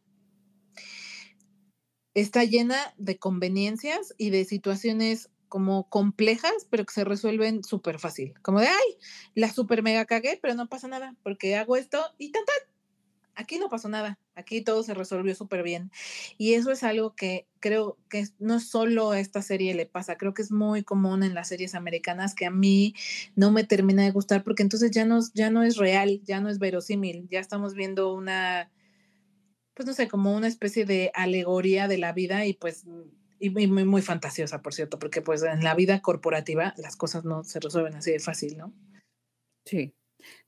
está llena de conveniencias y de situaciones como complejas, pero que se resuelven súper fácil. Como de, ay, la super mega cagué, pero no pasa nada, porque hago esto y tan. Aquí no pasó nada, aquí todo se resolvió súper bien. Y eso es algo que creo que no solo a esta serie le pasa, creo que es muy común en las series americanas que a mí no me termina de gustar porque entonces ya no, ya no es real, ya no es verosímil, ya estamos viendo una, pues no sé, como una especie de alegoría de la vida y pues y muy, muy, fantasiosa, por cierto, porque pues en la vida corporativa las cosas no se resuelven así de fácil, ¿no? Sí.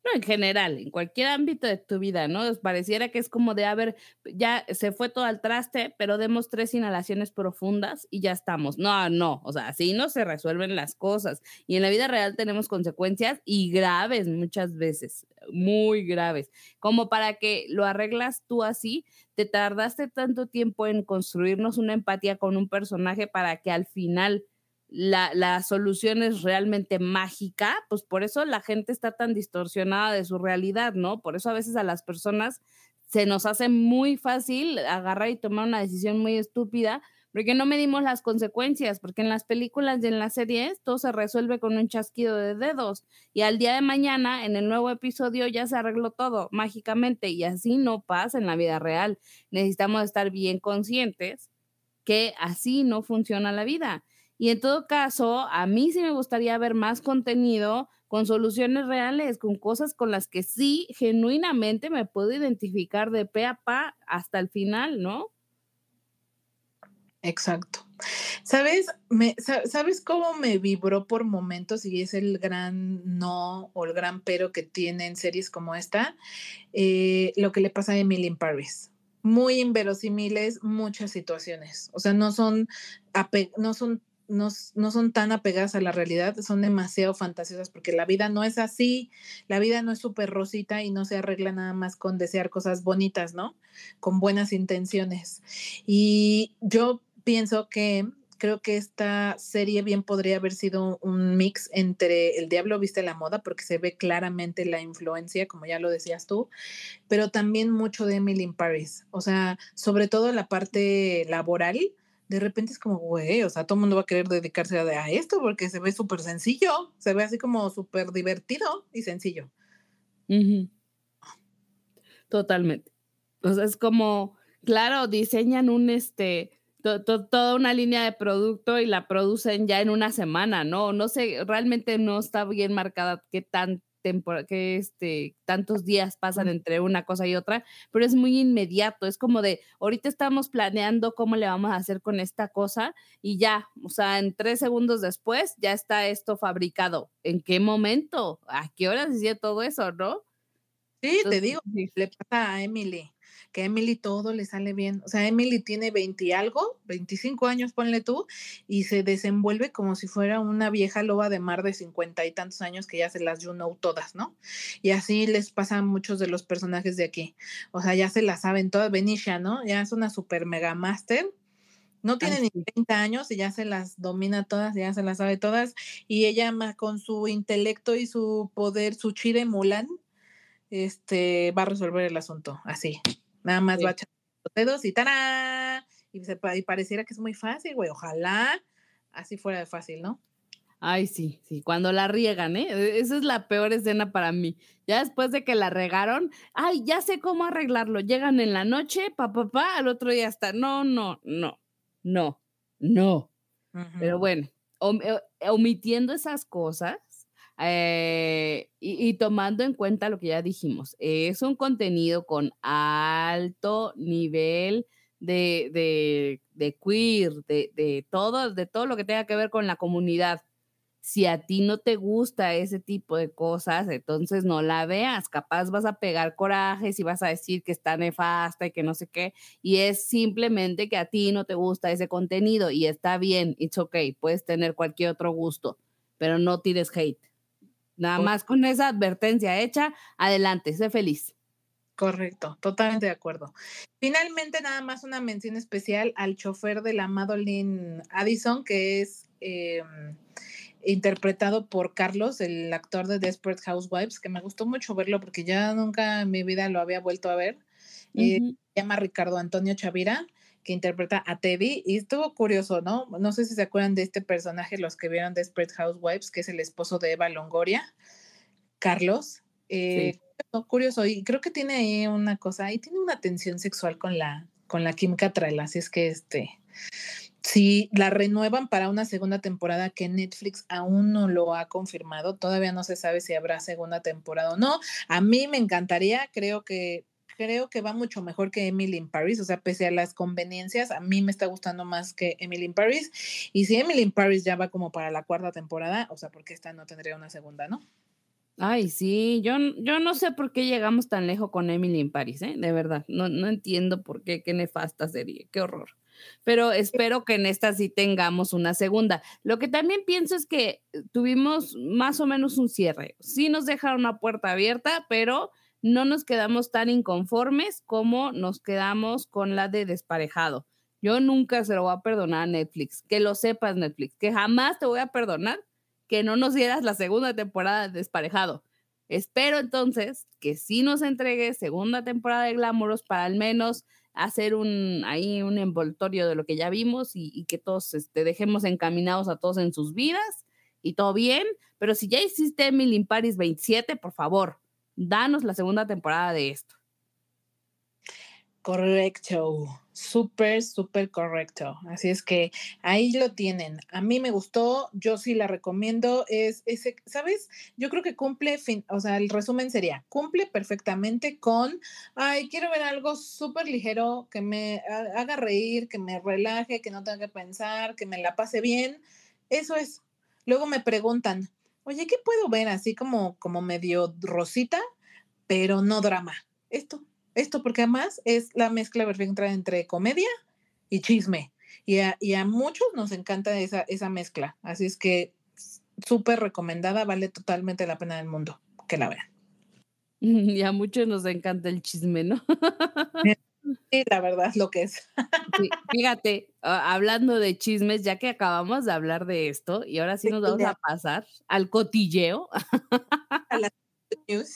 No, en general, en cualquier ámbito de tu vida, ¿no? Pareciera que es como de, a ver, ya se fue todo al traste, pero demos tres inhalaciones profundas y ya estamos. No, no, o sea, así no se resuelven las cosas. Y en la vida real tenemos consecuencias y graves muchas veces, muy graves. Como para que lo arreglas tú así, te tardaste tanto tiempo en construirnos una empatía con un personaje para que al final la, solución es realmente mágica, pues por eso la gente está tan distorsionada de su realidad, ¿no? Por eso a veces a las personas se nos hace muy fácil agarrar y tomar una decisión muy estúpida, porque no medimos las consecuencias, porque en las películas y en las series todo se resuelve con un chasquido de dedos y al día de mañana en el nuevo episodio ya se arregló todo mágicamente y así no pasa en la vida real. Necesitamos estar bien conscientes que así no funciona la vida y en todo caso, a mí sí me gustaría ver más contenido con soluciones reales, con cosas con las que sí genuinamente me puedo identificar de pe a pa hasta el final, ¿no? Exacto. ¿Sabes? Me, ¿Sabes cómo me vibró por momentos y es el gran no o el gran pero que tienen series como esta? Eh, lo que le pasa a Emily in Paris. muy inverosímiles muchas situaciones. O sea, no son, no son no, no, son tan apegadas a la realidad, son demasiado fantasiosas porque la vida no es así, la vida no es súper rosita y no se arregla nada más con desear cosas bonitas, ¿no? Con buenas intenciones. Y yo pienso que creo que esta serie bien podría haber sido un mix entre El Diablo viste la moda, porque se ve claramente la influencia, como ya lo decías tú, pero también mucho de Emily in Paris. O sea, sobre todo la parte laboral, de repente es como, güey, o sea, todo el mundo va a querer dedicarse a, esto porque se ve súper sencillo, se ve así como súper divertido y sencillo. Totalmente. O es como, claro, diseñan un, este, toda una línea de producto y la producen ya en una semana, ¿no? No sé, realmente no está bien marcada qué tan que este, tantos días pasan entre una cosa y otra, pero es muy inmediato, es como de, ahorita estamos planeando cómo le vamos a hacer con esta cosa y ya, o sea, en tres segundos después ya está esto fabricado. ¿En qué momento? ¿A qué hora se hacía todo eso, no? Sí, te digo, le pasa a Emily a Emily todo le sale bien. O sea, Emily tiene 20 y algo, 25 años, ponle tú, y se desenvuelve como si fuera una vieja loba de mar de 50 y tantos años que ya se las you know todas, ¿no? Y así les pasa a muchos de los personajes de aquí. O sea, ya se las saben todas. Benicia, ¿no? Ya es una super mega master. No tiene ni 30 años y ya se las domina todas, ya se las sabe todas. Y ella con su intelecto y su poder, su chile mulan, este, va a resolver el asunto así. Nada más va a echar los dedos y ¡tarán! Y, se, y pareciera que es muy fácil, güey. Ojalá así fuera de fácil, ¿no? Ay, sí, sí, cuando la riegan, ¿eh? E, esa es la peor escena para mí. Ya después de que la regaron, ay, ya sé cómo arreglarlo. Llegan en la noche, pa, pa, pa, al otro día está, no, no, no, no, no. Pero bueno, eh, omitiendo esas cosas, eh, y, tomando en cuenta lo que ya dijimos, es un contenido con alto nivel de, de, queer, de, de, todo, de todo lo que tenga que ver con la comunidad. Si a ti no te gusta ese tipo de cosas, entonces no la veas. Capaz vas a pegar corajes y vas a decir que está nefasta y que no sé qué. Y es simplemente que a ti no te gusta ese contenido y está bien, it's okay, puedes tener cualquier otro gusto, pero no tires hate. Nada más con esa advertencia hecha, adelante, sé feliz. Correcto, totalmente de acuerdo. Finalmente, nada más una mención especial al chofer de la Madeline Addison, que es em, interpretado por Carlos, el actor de Desperate Housewives, que me gustó mucho verlo porque ya nunca en mi vida lo había vuelto a ver. Eh, se llama Ricardo Antonio Chavira que interpreta a Teddy y estuvo curioso, ¿no? No sé si se acuerdan de este personaje, los que vieron Desperate Housewives, que es el esposo de Eva Longoria, Carlos. Eh, curioso, y creo que tiene ahí una cosa, ahí tiene una tensión sexual con la, con la Kim Cattrall, así es que este, si la renuevan para una segunda temporada que Netflix aún no lo ha confirmado, todavía no se sabe si habrá segunda temporada o no. A mí me encantaría, creo que creo que va mucho mejor que Emily in Paris, o sea, pese a las conveniencias, a mí me está gustando más que Emily in Paris. Y si Emily in Paris ya va como para la cuarta temporada, o sea, porque esta no tendría una segunda, ¿no? Ay, sí, yo, yo no sé por qué llegamos tan lejos con Emily in Paris, ¿eh? De verdad, no, no entiendo por qué, qué nefasta serie, qué horror. Pero espero que en esta sí tengamos una segunda. Lo que también pienso es que tuvimos más o menos un cierre. Sí nos dejaron una puerta abierta, pero no nos quedamos tan inconformes como nos quedamos con la de desparejado. Yo nunca se lo voy a perdonar a Netflix. Que lo sepas, Netflix, que jamás te voy a perdonar que no nos dieras la segunda temporada de desparejado. Espero entonces que sí nos entregues segunda temporada de Glamorous para al menos hacer un ahí un envoltorio de lo que ya vimos y, que todos este, dejemos encaminados a todos en sus vidas y todo bien. Pero si ya hiciste Emily in Paris 27, por favor, danos la segunda temporada de esto. Correcto, súper, súper correcto. Así es que ahí lo tienen. A mí me gustó, yo sí la recomiendo. Es ese, ¿sabes? Yo creo que cumple, fin, o sea, el resumen sería, cumple perfectamente con, ay, quiero ver algo súper ligero, que me haga reír, que me relaje, que no tenga que pensar, que me la pase bien. Eso es. Luego me preguntan, oye, ¿qué puedo ver así como, como medio rosita, pero no drama? Esto, esto, porque además es la mezcla perfecta entre comedia y chisme. Y a, y a muchos nos encanta esa, esa mezcla. Así es que súper recomendada, vale totalmente la pena del mundo que la vean. [LAUGHS] Y a muchos nos encanta el chisme, ¿no? Sí, la verdad es lo que es. Sí, fíjate, hablando de chismes, ya que acabamos de hablar de esto, y ahora sí nos vamos a pasar al cotilleo. A la [LAUGHS] news.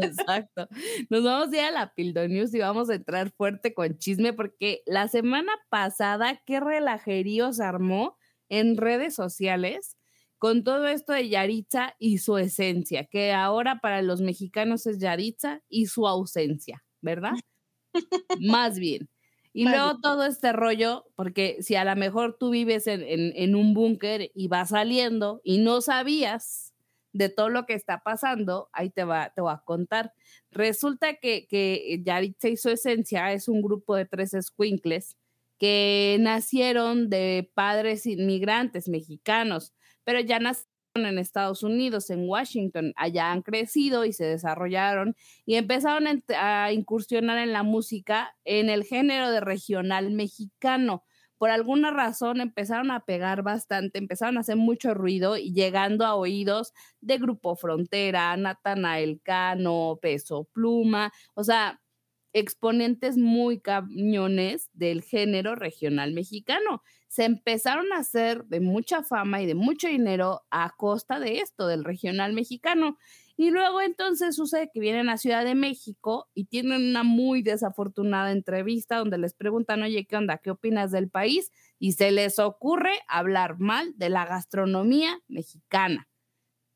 Exacto. Nos vamos a ir a la Pildo News y vamos a entrar fuerte con chisme, porque la semana pasada, qué relajerío se armó en redes sociales con todo esto de Yaritza y su esencia, que ahora para los mexicanos es Yaritza y su ausencia, ¿verdad? Más bien. Y luego todo este rollo, porque si a lo mejor tú vives en, un búnker y vas saliendo y no sabías de todo lo que está pasando, ahí te, va, te voy a contar. Resulta que, que Yaritza y su esencia es un grupo de tres squinkles que nacieron de padres inmigrantes mexicanos, pero ya nacieron en Estados Unidos, en Washington. Allá han crecido y se desarrollaron y empezaron a incursionar en la música en el género de regional mexicano. Por alguna razón empezaron a pegar bastante, empezaron a hacer mucho ruido y llegando a oídos de Grupo Frontera, Natanael Cano, Peso Pluma, o sea, exponentes muy cañones del género regional mexicano se empezaron a hacer de mucha fama y de mucho dinero a costa de esto, del regional mexicano. Y luego entonces sucede que vienen a Ciudad de México y tienen una muy desafortunada entrevista donde les preguntan, oye, ¿qué onda? ¿Qué opinas del país? Y se les ocurre hablar mal de la gastronomía mexicana.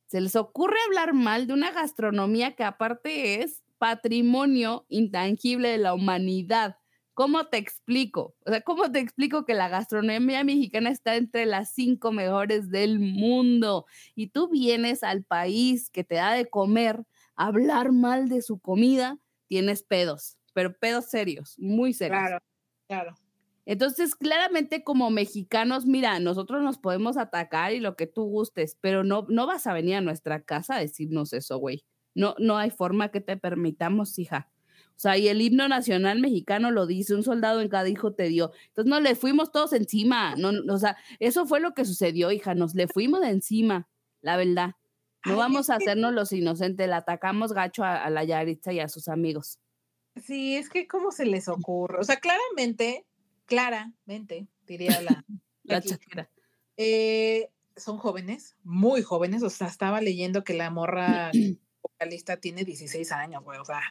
Se les ocurre hablar mal de una gastronomía que aparte es patrimonio intangible de la humanidad. ¿Cómo te explico? O sea, ¿cómo te explico que la gastronomía mexicana está entre las cinco mejores del mundo? Y tú vienes al país que te da de comer, a hablar mal de su comida, tienes pedos, pero pedos serios, muy serios. Claro, claro. Entonces, claramente como mexicanos, mira, nosotros nos podemos atacar y lo que tú gustes, pero no, no vas a venir a nuestra casa a decirnos eso, güey. No, no hay forma que te permitamos, hija. O sea, y el himno nacional mexicano lo dice, un soldado en cada hijo te dio. Entonces no le fuimos todos encima, no, o sea, eso fue lo que sucedió, hija, nos le fuimos de encima, la verdad. No vamos a hacernos los inocentes, le atacamos gacho a, la Yaritza y a sus amigos. Sí, es que cómo se les ocurre, o sea, claramente, claramente, diría la, [LAUGHS] la. Eh, son jóvenes, muy jóvenes, o sea, estaba leyendo que la morra [CLEARS THROAT] vocalista tiene 16 años, güey, o sea,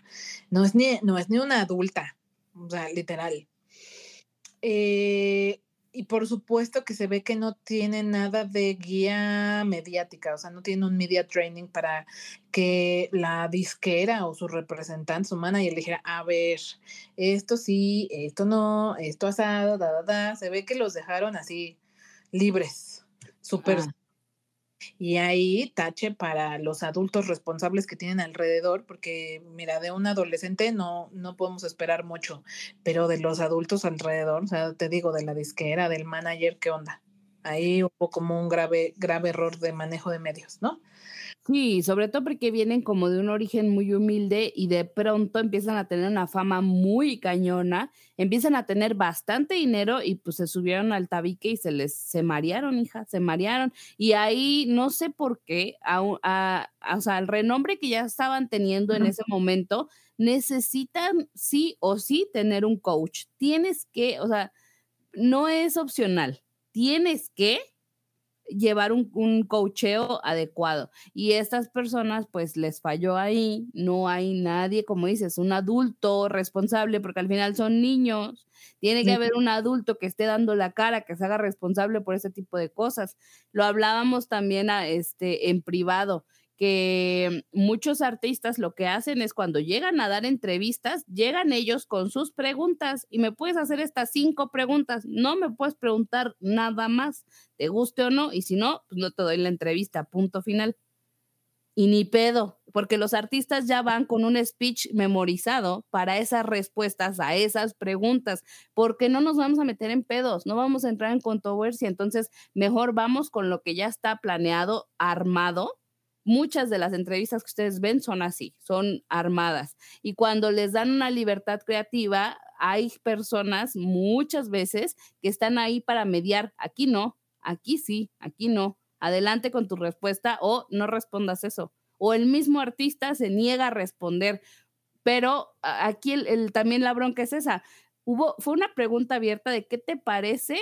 no es ni, no es ni una adulta, o sea, literal. Eh, y por supuesto que se ve que no tiene nada de guía mediática, o sea, no tiene un media training para que la disquera o su representante, su manager, le dijera, a ver, esto sí, esto no, esto asado, da, da, da. Se ve que los dejaron así libres, súper y ahí tache para los adultos responsables que tienen alrededor, porque mira, de un adolescente no, no podemos esperar mucho, pero de los adultos alrededor, o sea, te digo, de la disquera, del manager, ¿qué onda? Ahí hubo como un grave, grave error de manejo de medios, ¿no? Sí, sobre todo porque vienen como de un origen muy humilde y de pronto empiezan a tener una fama muy cañona, empiezan a tener bastante dinero y pues se subieron al tabique y se les, se marearon, hija, se marearon. Y ahí no sé por qué, a, o sea, el renombre que ya estaban teniendo en ese momento, necesitan sí o sí tener un coach. Tienes que, o sea, no es opcional, tienes que llevar un, un cocheo adecuado. Y estas personas, pues les falló ahí, no hay nadie, como dices, un adulto responsable, porque al final son niños, tiene que haber un adulto que esté dando la cara, que se haga responsable por ese tipo de cosas. Lo hablábamos también a, este, en privado que muchos artistas lo que hacen es cuando llegan a dar entrevistas, llegan ellos con sus preguntas y me puedes hacer estas cinco preguntas, no me puedes preguntar nada más, te guste o no, y si no, pues no te doy la entrevista, punto final. Y ni pedo, porque los artistas ya van con un speech memorizado para esas respuestas a esas preguntas, porque no nos vamos a meter en pedos, no vamos a entrar en controversia, entonces mejor vamos con lo que ya está planeado, armado, muchas de las entrevistas que ustedes ven son así, son armadas. Y cuando les dan una libertad creativa, hay personas muchas veces que están ahí para mediar. Aquí no, aquí sí, aquí no. Adelante con tu respuesta o no respondas eso. O el mismo artista se niega a responder. Pero aquí también la bronca es esa. Hubo, fue una pregunta abierta de qué te parece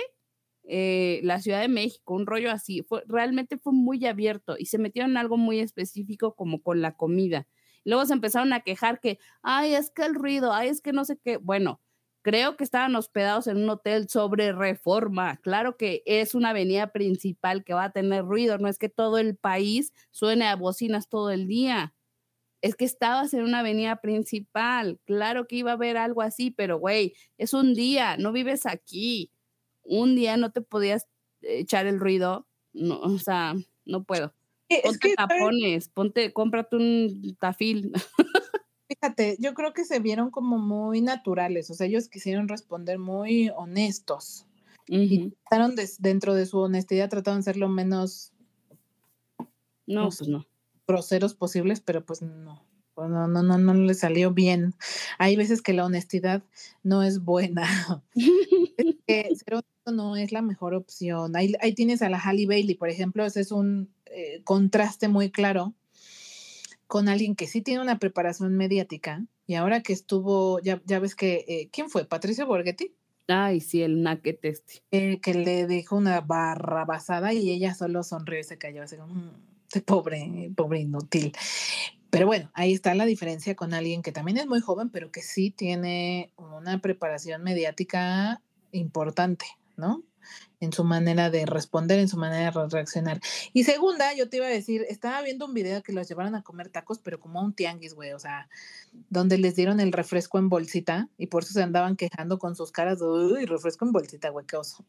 eh, la Ciudad de México, un rollo así. Fue, realmente fue muy abierto y se metieron en algo muy específico como con la comida. Luego se empezaron a quejar que, ay, es que el ruido, ay, es que no sé qué. Bueno, creo que estaban hospedados en un hotel sobre reforma. Claro que es una avenida principal que va a tener ruido, no es que todo el país suene a bocinas todo el día. Es que estabas en una avenida principal. Claro que iba a haber algo así, pero güey, es un día, no vives aquí. Un día no te podías echar el ruido. No, o sea, no puedo. Ponte tapones, ponte, cómprate un tafil. [LAUGHS] Fíjate, yo creo que se vieron como muy naturales, o sea, ellos quisieron responder muy honestos. Y trataron dentro de su honestidad, trataron de ser lo menos no, pues no. groseros posibles, pero pues no. No, no, no, no le salió bien. Hay veces que la honestidad no es buena. [LAUGHS] que ser honesto no es la mejor opción. Ahí, ahí tienes a la Halle Bailey, por ejemplo, ese es un eh, contraste muy claro con alguien que sí tiene una preparación mediática y ahora que estuvo, ya, ya ves que, eh, ¿quién fue? ¿Patricio Borghetti? Ay, sí, el naquete este. Eh, que le dejó una barra basada y ella solo sonrió y se cayó así como, mm, pobre, pobre inútil. Pero bueno, ahí está la diferencia con alguien que también es muy joven, pero que sí tiene una preparación mediática importante, ¿no? en su manera de responder, en su manera de reaccionar. Y segunda, yo te iba a decir, estaba viendo un video que los llevaron a comer tacos, pero como a un tianguis, güey, o sea, donde les dieron el refresco en bolsita y por eso se andaban quejando con sus caras de, uy, refresco en bolsita, güey, qué oso.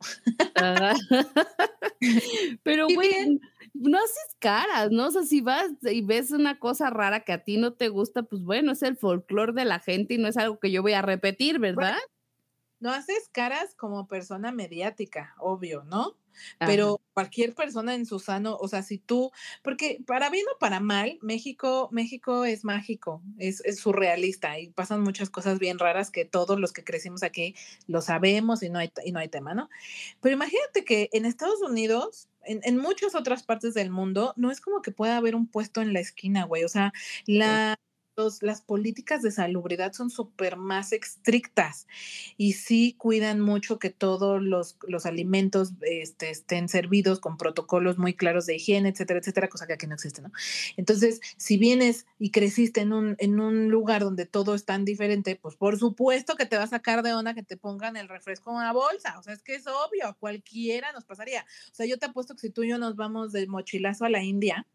Ah. [LAUGHS] pero, güey, no haces caras, ¿no? O sea, si vas y ves una cosa rara que a ti no te gusta, pues bueno, es el folclore de la gente y no es algo que yo voy a repetir, ¿verdad? No haces caras como persona mediática, obvio, ¿no? Pero cualquier persona en su sano, o sea, si tú, porque para bien o para mal, México, México es mágico, es, surrealista y pasan muchas cosas bien raras que todos los que crecimos aquí lo sabemos y no hay, y no hay tema, ¿no? Pero imagínate que en Estados Unidos, en, en, muchas otras partes del mundo, no es como que pueda haber un puesto en la esquina, güey. O sea, la, las políticas de salubridad son súper más estrictas y sí cuidan mucho que todos los, los alimentos este, estén servidos con protocolos muy claros de higiene, etcétera, etcétera, cosa que aquí no existe, ¿no? Entonces, si vienes y creciste en un, en un lugar donde todo es tan diferente, pues por supuesto que te va a sacar de onda que te pongan el refresco en una bolsa, o sea, es que es obvio, a cualquiera nos pasaría. O sea, yo te apuesto que si tú y yo nos vamos de mochilazo a la India,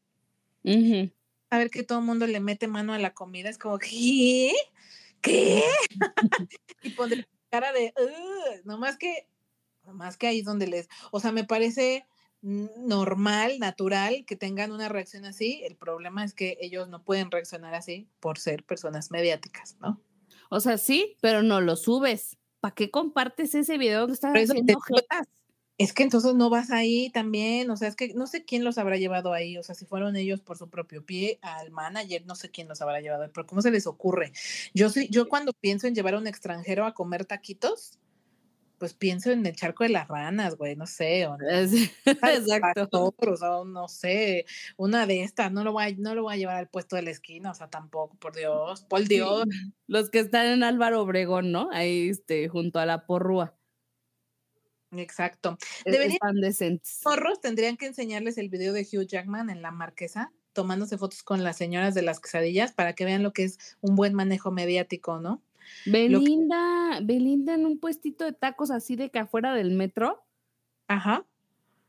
a ver que todo el mundo le mete mano a la comida, es como, ¿qué? ¿Qué? [LAUGHS] y pondré cara de, no más que, nomás que ahí es donde les, o sea, me parece normal, natural que tengan una reacción así. El problema es que ellos no pueden reaccionar así por ser personas mediáticas, ¿no? O sea, sí, pero no lo subes. ¿Para qué compartes ese video que estás haciendo es que entonces no vas ahí también, o sea, es que no sé quién los habrá llevado ahí, o sea, si fueron ellos por su propio pie al manager, no sé quién los habrá llevado, pero ¿cómo se les ocurre? Yo sí, yo cuando pienso en llevar a un extranjero a comer taquitos, pues pienso en el charco de las ranas, güey, no sé, o, [LAUGHS] [LAUGHS] exacto. o no sé, una de estas, no lo voy a, no lo voy a llevar al puesto de la esquina, o sea, tampoco, por Dios, por Dios. Los que están en Álvaro Obregón, ¿no? Ahí, este, junto a la porrúa. Exacto. E-, Deberían, morros tendrían que enseñarles el video de Hugh Jackman en la marquesa, tomándose fotos con las señoras de las quesadillas para que vean lo que es un buen manejo mediático, ¿no? Belinda, Belinda en un puestito de tacos así de que afuera del metro. Ajá.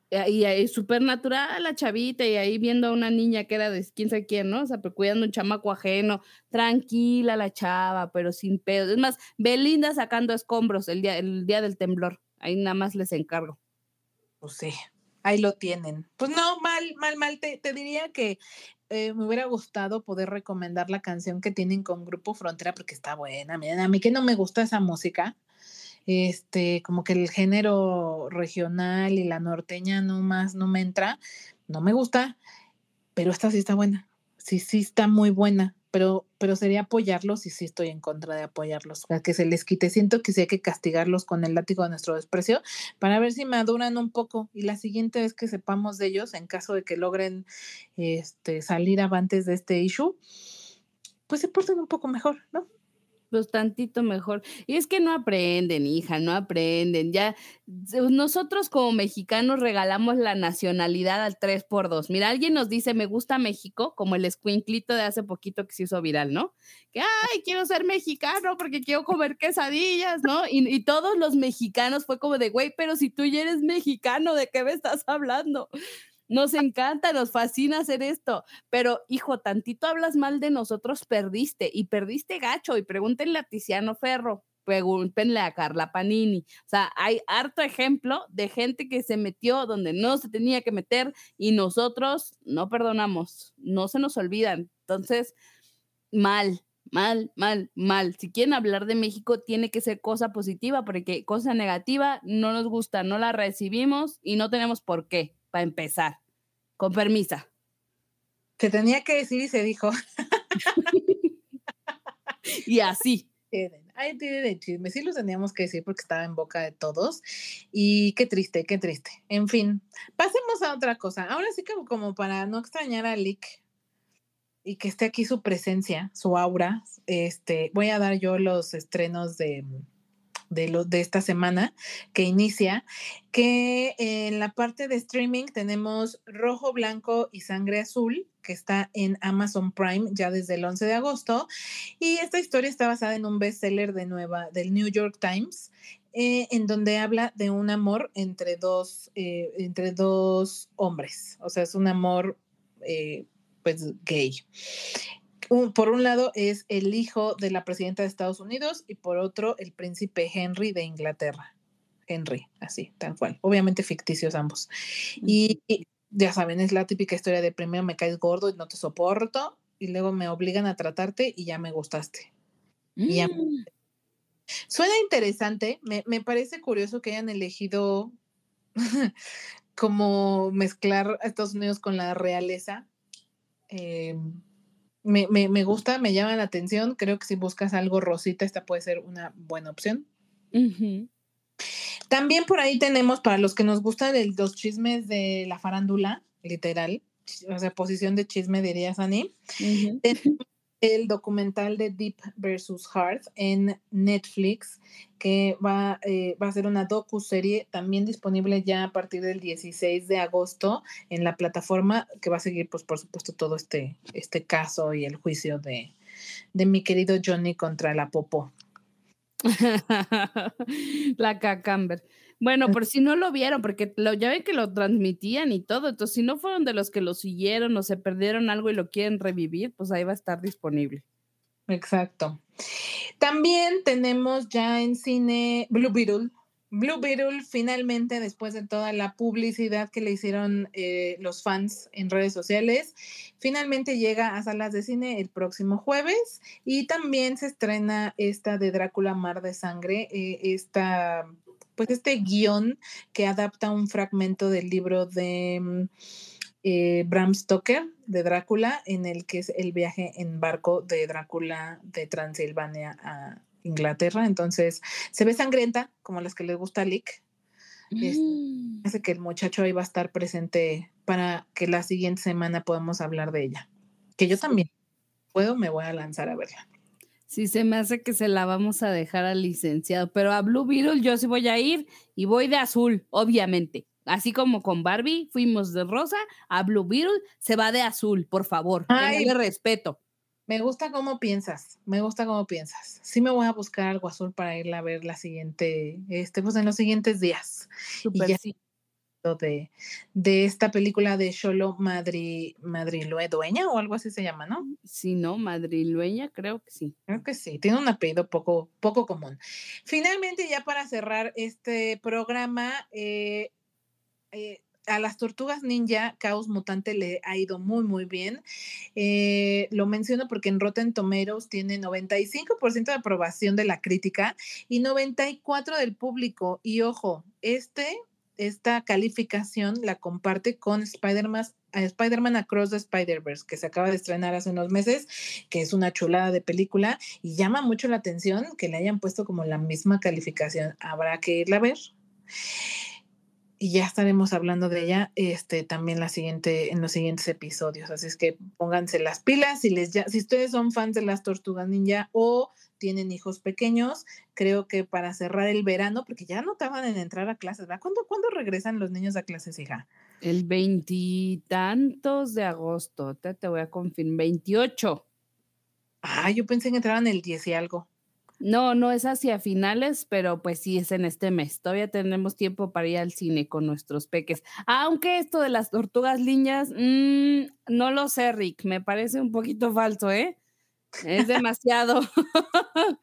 Y ahí súper natural la chavita y ahí viendo a una niña que era de quién sabe quién, ¿no? O sea, pero cuidando un chamaco ajeno, tranquila la chava, pero sin pedo. Es más, Belinda sacando escombros el día, el día del temblor. Ahí nada más les encargo. Pues sí, ahí lo tienen. Pues no, mal, mal, mal. Te, diría que eh, me hubiera gustado poder recomendar la canción que tienen con Grupo Frontera porque está buena. Miren, a mí que no me gusta esa música, este, como que el género regional y la norteña no más no me entra, no me gusta. pero esta sí está buena. Sí, sí está muy buena pero, pero sería apoyarlos y sí estoy en contra de apoyarlos, que se les quite. Siento que sí hay que castigarlos con el látigo de nuestro desprecio para ver si maduran un poco y la siguiente vez que sepamos de ellos, en caso de que logren este, salir avantes de este issue, pues se porten un poco mejor, ¿no? Pues tantito mejor. Y es que no aprenden, hija, no aprenden. Ya nosotros como mexicanos regalamos la nacionalidad al 3 por 2 Mira, alguien nos dice, me gusta México, como el escuinclito de hace poquito que se hizo viral, ¿no? Que, ay, quiero ser mexicano porque quiero comer quesadillas, ¿no? Y, y todos los mexicanos fue como de, güey, pero si tú ya eres mexicano, ¿de qué me estás hablando? Nos encanta, nos fascina hacer esto, pero hijo, tantito hablas mal de nosotros, perdiste y perdiste gacho y pregúntenle a Tiziano Ferro, pregúntenle a Carla Panini. O sea, hay harto ejemplo de gente que se metió donde no se tenía que meter y nosotros no perdonamos, no se nos olvidan. Entonces, mal, mal, mal, mal. Si quieren hablar de México, tiene que ser cosa positiva, porque cosa negativa no nos gusta, no la recibimos y no tenemos por qué para empezar. Con permisa. Se tenía que decir y se dijo. [LAUGHS] y así. Ay, de chisme. Sí los teníamos que decir porque estaba en boca de todos. Y qué triste, qué triste. En fin, pasemos a otra cosa. Ahora sí que como para no extrañar a Lick y que esté aquí su presencia, su aura, este, voy a dar yo los estrenos de, de, de esta semana que inicia, que en la parte de streaming tenemos Rojo, Blanco y Sangre Azul, que está en Amazon Prime ya desde el 11 de agosto. Y esta historia está basada en un bestseller de nueva, del New York Times, eh, en donde habla de un amor entre dos, eh, entre dos hombres. O sea, es un amor eh, pues gay por un lado es el hijo de la presidenta de Estados Unidos y por otro el príncipe Henry de Inglaterra. Henry, así, tal cual. Obviamente ficticios ambos. Y, ya saben, es la típica historia de primero me caes gordo y no te soporto y luego me obligan a tratarte y ya me gustaste. Mm. Suena interesante, me, me parece curioso que hayan elegido [LAUGHS] como mezclar a Estados Unidos con la realeza. Eh, me, me, me, gusta, me llama la atención. Creo que si buscas algo rosita, esta puede ser una buena opción. También por ahí tenemos, para los que nos gustan los chismes de la farándula, literal, o sea, posición de chisme, diría Sani, el documental de Deep versus Hard en Netflix, que va, eh, va a ser una docu-serie también disponible ya a partir del 16 de agosto en la plataforma, que va a seguir, pues, por supuesto, todo este, este caso y el juicio de, de mi querido Johnny contra la Popo. [LAUGHS] la cacamber. Bueno, por si no lo vieron, porque lo, ya ven que lo transmitían y todo, entonces si no fueron de los que lo siguieron o se perdieron algo y lo quieren revivir, pues ahí va a estar disponible. Exacto. También tenemos ya en cine Blue Beetle. Blue Beetle finalmente, después de toda la publicidad que le hicieron eh, los fans en redes sociales, finalmente llega a salas de cine el próximo jueves y también se estrena esta de Drácula Mar de Sangre, eh, esta pues este guion que adapta un fragmento del libro de mm, eh, Bram Stoker de Drácula, en el que es el viaje en barco de Drácula de Transilvania a Inglaterra. Entonces se ve sangrienta, como las que les gusta a Lick. Mm. Hace que el muchacho ahí va a estar presente para que la siguiente semana podamos hablar de ella. Que yo también puedo, me voy a lanzar a verla. Sí, se me hace que se la vamos a dejar al licenciado, pero a Blue Beetle yo sí voy a ir y voy de azul, obviamente. Así como con Barbie fuimos de rosa, a Blue Beetle se va de azul, por favor. Ay, le respeto. Me gusta cómo piensas, me gusta cómo piensas. Sí me voy a buscar algo azul para irla a ver la siguiente, este, pues en los siguientes días. Super, sí de, de esta película de Cholo Madri, Madriluedueña o algo así se llama, ¿no? Sí, no, Madrilueña, creo que sí. Creo que sí, tiene un apellido poco, poco común. Finalmente, ya para cerrar este programa, eh, eh, a las tortugas ninja, Caos Mutante le ha ido muy, muy bien. Eh, lo menciono porque en Rotten Tomatoes tiene 95% de aprobación de la crítica y 94% del público. Y ojo, este esta calificación la comparte con Spider-Man a Spider-Man Across the Spider-Verse, que se acaba de estrenar hace unos meses, que es una chulada de película y llama mucho la atención que le hayan puesto como la misma calificación. Habrá que irla a ver. Y ya estaremos hablando de ella este, también la siguiente, en los siguientes episodios. Así es que pónganse las pilas. Si, les ya, si ustedes son fans de las tortugas ninja o tienen hijos pequeños, creo que para cerrar el verano, porque ya no tardan en entrar a clases, ¿verdad? ¿Cuándo, ¿cuándo regresan los niños a clases, hija? El veintitantos de agosto, te, te voy a confirmar, 28. Ah, yo pensé que entraban el 10 y algo. No, no es hacia finales, pero pues sí es en este mes. Todavía tenemos tiempo para ir al cine con nuestros peques. Aunque esto de las tortugas niñas, mmm, no lo sé, Rick, me parece un poquito falso, ¿eh? Es demasiado. [LAUGHS]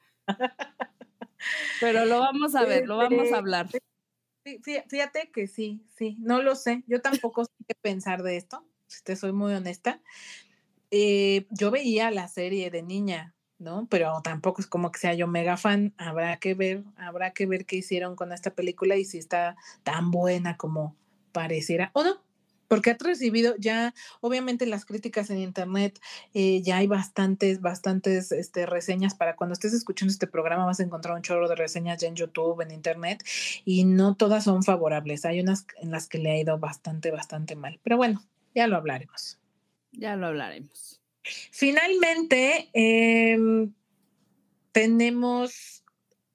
pero lo vamos a ver, lo vamos a hablar. Fíjate que sí, sí, no lo sé. Yo tampoco sé qué pensar de esto, si te soy muy honesta. Eh, yo veía la serie de niña, ¿no? Pero tampoco es como que sea yo mega fan. Habrá que ver, habrá que ver qué hicieron con esta película y si está tan buena como pareciera o no. Porque ha recibido ya, obviamente, las críticas en internet, eh, ya hay bastantes, bastantes este, reseñas. Para cuando estés escuchando este programa, vas a encontrar un chorro de reseñas ya en YouTube, en internet, y no todas son favorables. Hay unas en las que le ha ido bastante, bastante mal. Pero bueno, ya lo hablaremos. Ya lo hablaremos. Finalmente, eh, tenemos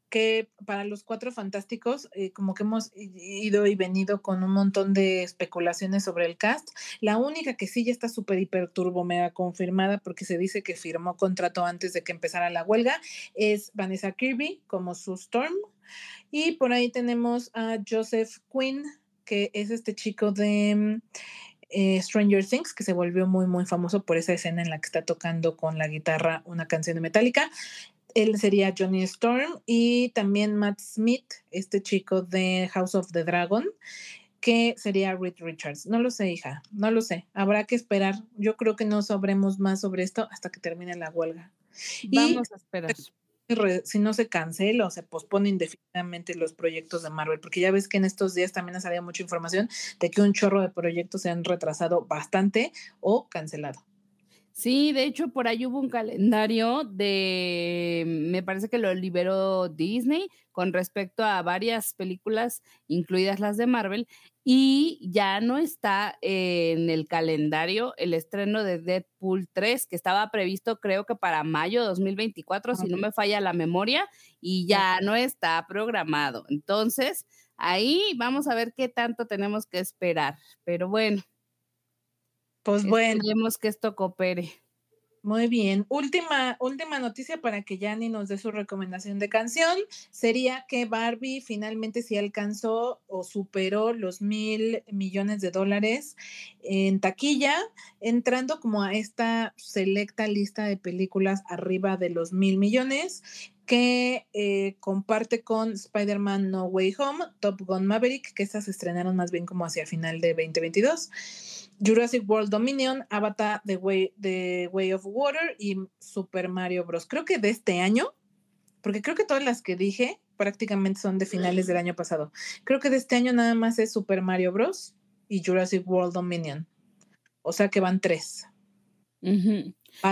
que para los cuatro fantásticos, eh, como que hemos ido y venido con un montón de especulaciones sobre el cast. La única que sí ya está súper hiper turbo mega confirmada porque se dice que firmó contrato antes de que empezara la huelga es Vanessa Kirby como su Storm. Y por ahí tenemos a Joseph Quinn, que es este chico de eh, Stranger Things, que se volvió muy, muy famoso por esa escena en la que está tocando con la guitarra una canción de Metallica. Él sería Johnny Storm y también Matt Smith, este chico de House of the Dragon, que sería Reed Richards. No lo sé, hija, no lo sé. Habrá que esperar. Yo creo que no sabremos más sobre esto hasta que termine la huelga. Vamos a esperar si no se cancela o se pospone indefinidamente los proyectos de Marvel, porque ya ves que en estos días también ha salido mucha información de que un chorro de proyectos se han retrasado bastante o cancelado. Sí, de hecho, por ahí hubo un calendario de, me parece que lo liberó Disney con respecto a varias películas, incluidas las de Marvel, y ya no está en el calendario el estreno de Deadpool 3, que estaba previsto creo que para mayo de 2024, si no me falla la memoria, y ya no está programado. Entonces, ahí vamos a ver qué tanto tenemos que esperar, pero bueno. Pues bueno. Esperemos que esto coopere. Muy bien. Última, última noticia para que Yanni nos dé su recomendación de canción sería que Barbie finalmente sí alcanzó o superó los mil millones de dólares en taquilla, entrando como a esta selecta lista de películas arriba de los mil millones que eh, comparte con Spider-Man No Way Home, Top Gun Maverick, que estas se estrenaron más bien como hacia final de 2022. Jurassic World Dominion, Avatar The Way, The Way of Water y Super Mario Bros. Creo que de este año, porque creo que todas las que dije prácticamente son de finales del año pasado. Creo que de este año nada más es Super Mario Bros. y Jurassic World Dominion. O sea que van tres.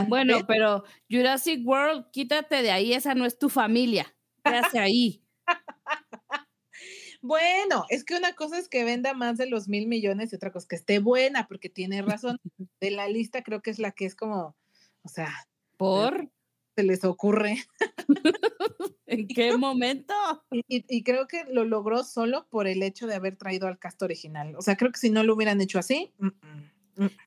Bueno, pero Jurassic World, quítate de ahí, esa no es tu familia. ¿Qué hace ahí? [LAUGHS] Bueno, es que una cosa es que venda más de los mil millones y otra cosa es que esté buena, porque tiene razón. [LAUGHS] De la lista creo que es la que es como, o sea, por se les ocurre. [LAUGHS] ¿En qué momento? Y, creo que lo logró solo por el hecho de haber traído al cast original. O sea, creo que si no lo hubieran hecho así, Mm.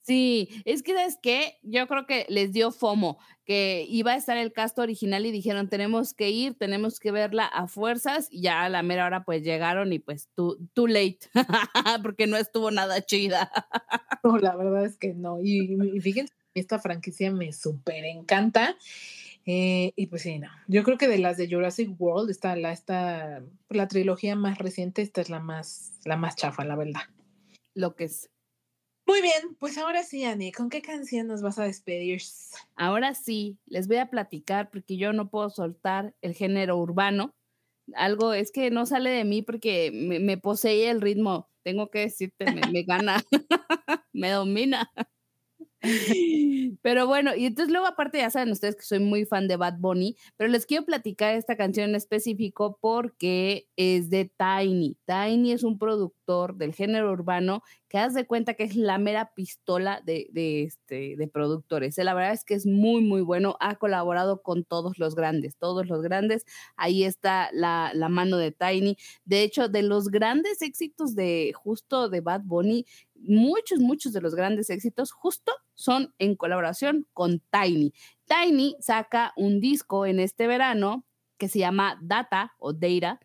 Sí, es que es que yo creo que les dio FOMO, que iba a estar el cast original y dijeron, tenemos que ir, tenemos que verla a fuerzas, y ya a la mera hora pues llegaron y pues too, too late, [LAUGHS] porque no estuvo nada chida. no, la verdad es que no, y, fíjense, esta franquicia me súper encanta. Eh, y pues sí, no. Yo creo que de las de Jurassic World, está la, esta, la trilogía más reciente, esta es la más, la más chafa, la verdad. Lo que es. Muy bien, pues ahora sí, Ani, ¿con qué canción nos vas a despedir? Ahora sí, les voy a platicar porque yo no puedo soltar el género urbano. Algo es que no sale de mí porque me, posee el ritmo. Tengo que decirte, me, me gana. [LAUGHS] me domina. [LAUGHS] Pero bueno, y entonces luego aparte ya saben ustedes que soy muy fan de Bad Bunny, pero les quiero platicar esta canción en específico porque es de Tiny. Tiny es un productor del género urbano que haz de cuenta que es la mera pistola de, de, este, de productores. La verdad es que es muy, muy bueno. Ha colaborado con todos los grandes, todos los grandes. Ahí está la, la mano de Tiny. De hecho, de los grandes éxitos de justo de Bad Bunny, muchos, muchos de los grandes éxitos justo son en colaboración con Tiny. Tiny saca un disco en este verano que se llama Data o Data.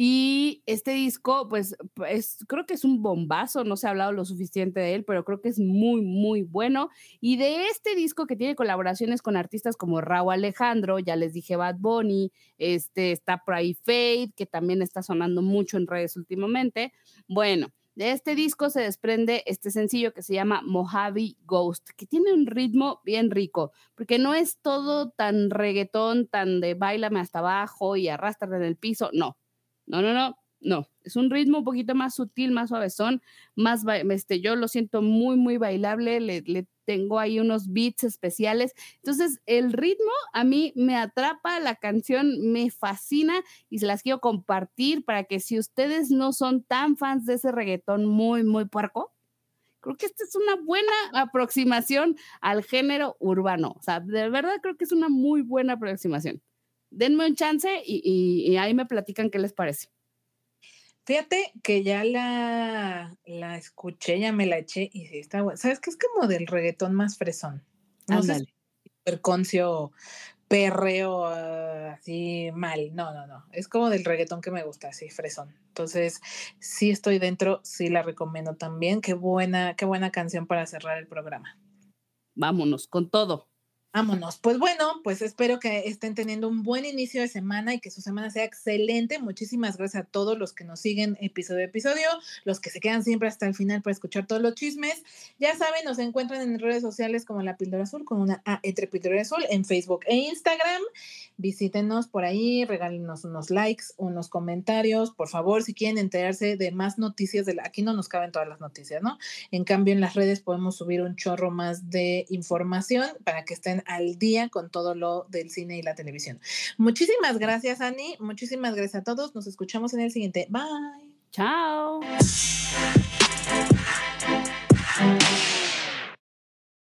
Y este disco, pues, es, creo que es un bombazo, no se ha hablado lo suficiente de él, pero creo que es muy, muy bueno. Y de este disco que tiene colaboraciones con artistas como Raúl Alejandro, ya les dije Bad Bunny, este, está por ahí que también está sonando mucho en redes últimamente. Bueno, de este disco se desprende este sencillo que se llama Mojave Ghost, que tiene un ritmo bien rico, porque no es todo tan reggaetón, tan de bailame hasta abajo y arrastrarme en el piso, no, no, no, no, no, es un ritmo un poquito más sutil, más suavezón, más, este, yo lo siento muy, muy bailable, le, le, tengo ahí unos beats especiales. Entonces, el ritmo a mí me atrapa, la canción me fascina y se las quiero compartir para que si ustedes no son tan fans de ese reggaetón muy, muy puerco, creo que esta es una buena aproximación al género urbano. O sea, de verdad creo que es una muy buena aproximación. Denme un chance y, y, ahí me platican qué les parece. Fíjate que ya la, la escuché, ya me la eché y sí está bueno. ¿Sabes qué? Es como del reggaetón más fresón. No sé si perconcio, perreo, uh, así mal. No, no, no. Es como del reggaetón que me gusta, así fresón. Entonces, sí estoy dentro, sí la recomiendo también. Qué buena, qué buena canción para cerrar el programa. Vámonos con todo. Vámonos. Pues bueno, pues espero que estén teniendo un buen inicio de semana y que su semana sea excelente. Muchísimas gracias a todos los que nos siguen episodio a episodio, los que se quedan siempre hasta el final para escuchar todos los chismes. Ya saben, nos encuentran en redes sociales como La Píldora Azul, con una A entre Píldora Azul, en Facebook e Instagram. Visítenos por ahí, regálenos unos likes, unos comentarios. Por favor, si quieren enterarse de más noticias, de aquí no nos caben todas las noticias, ¿no? En cambio, en las redes podemos subir un chorro más de información para que estén al día con todo lo del cine y la televisión. Muchísimas gracias, Ani. Muchísimas gracias a todos. Nos escuchamos en el siguiente. Bye. Chao.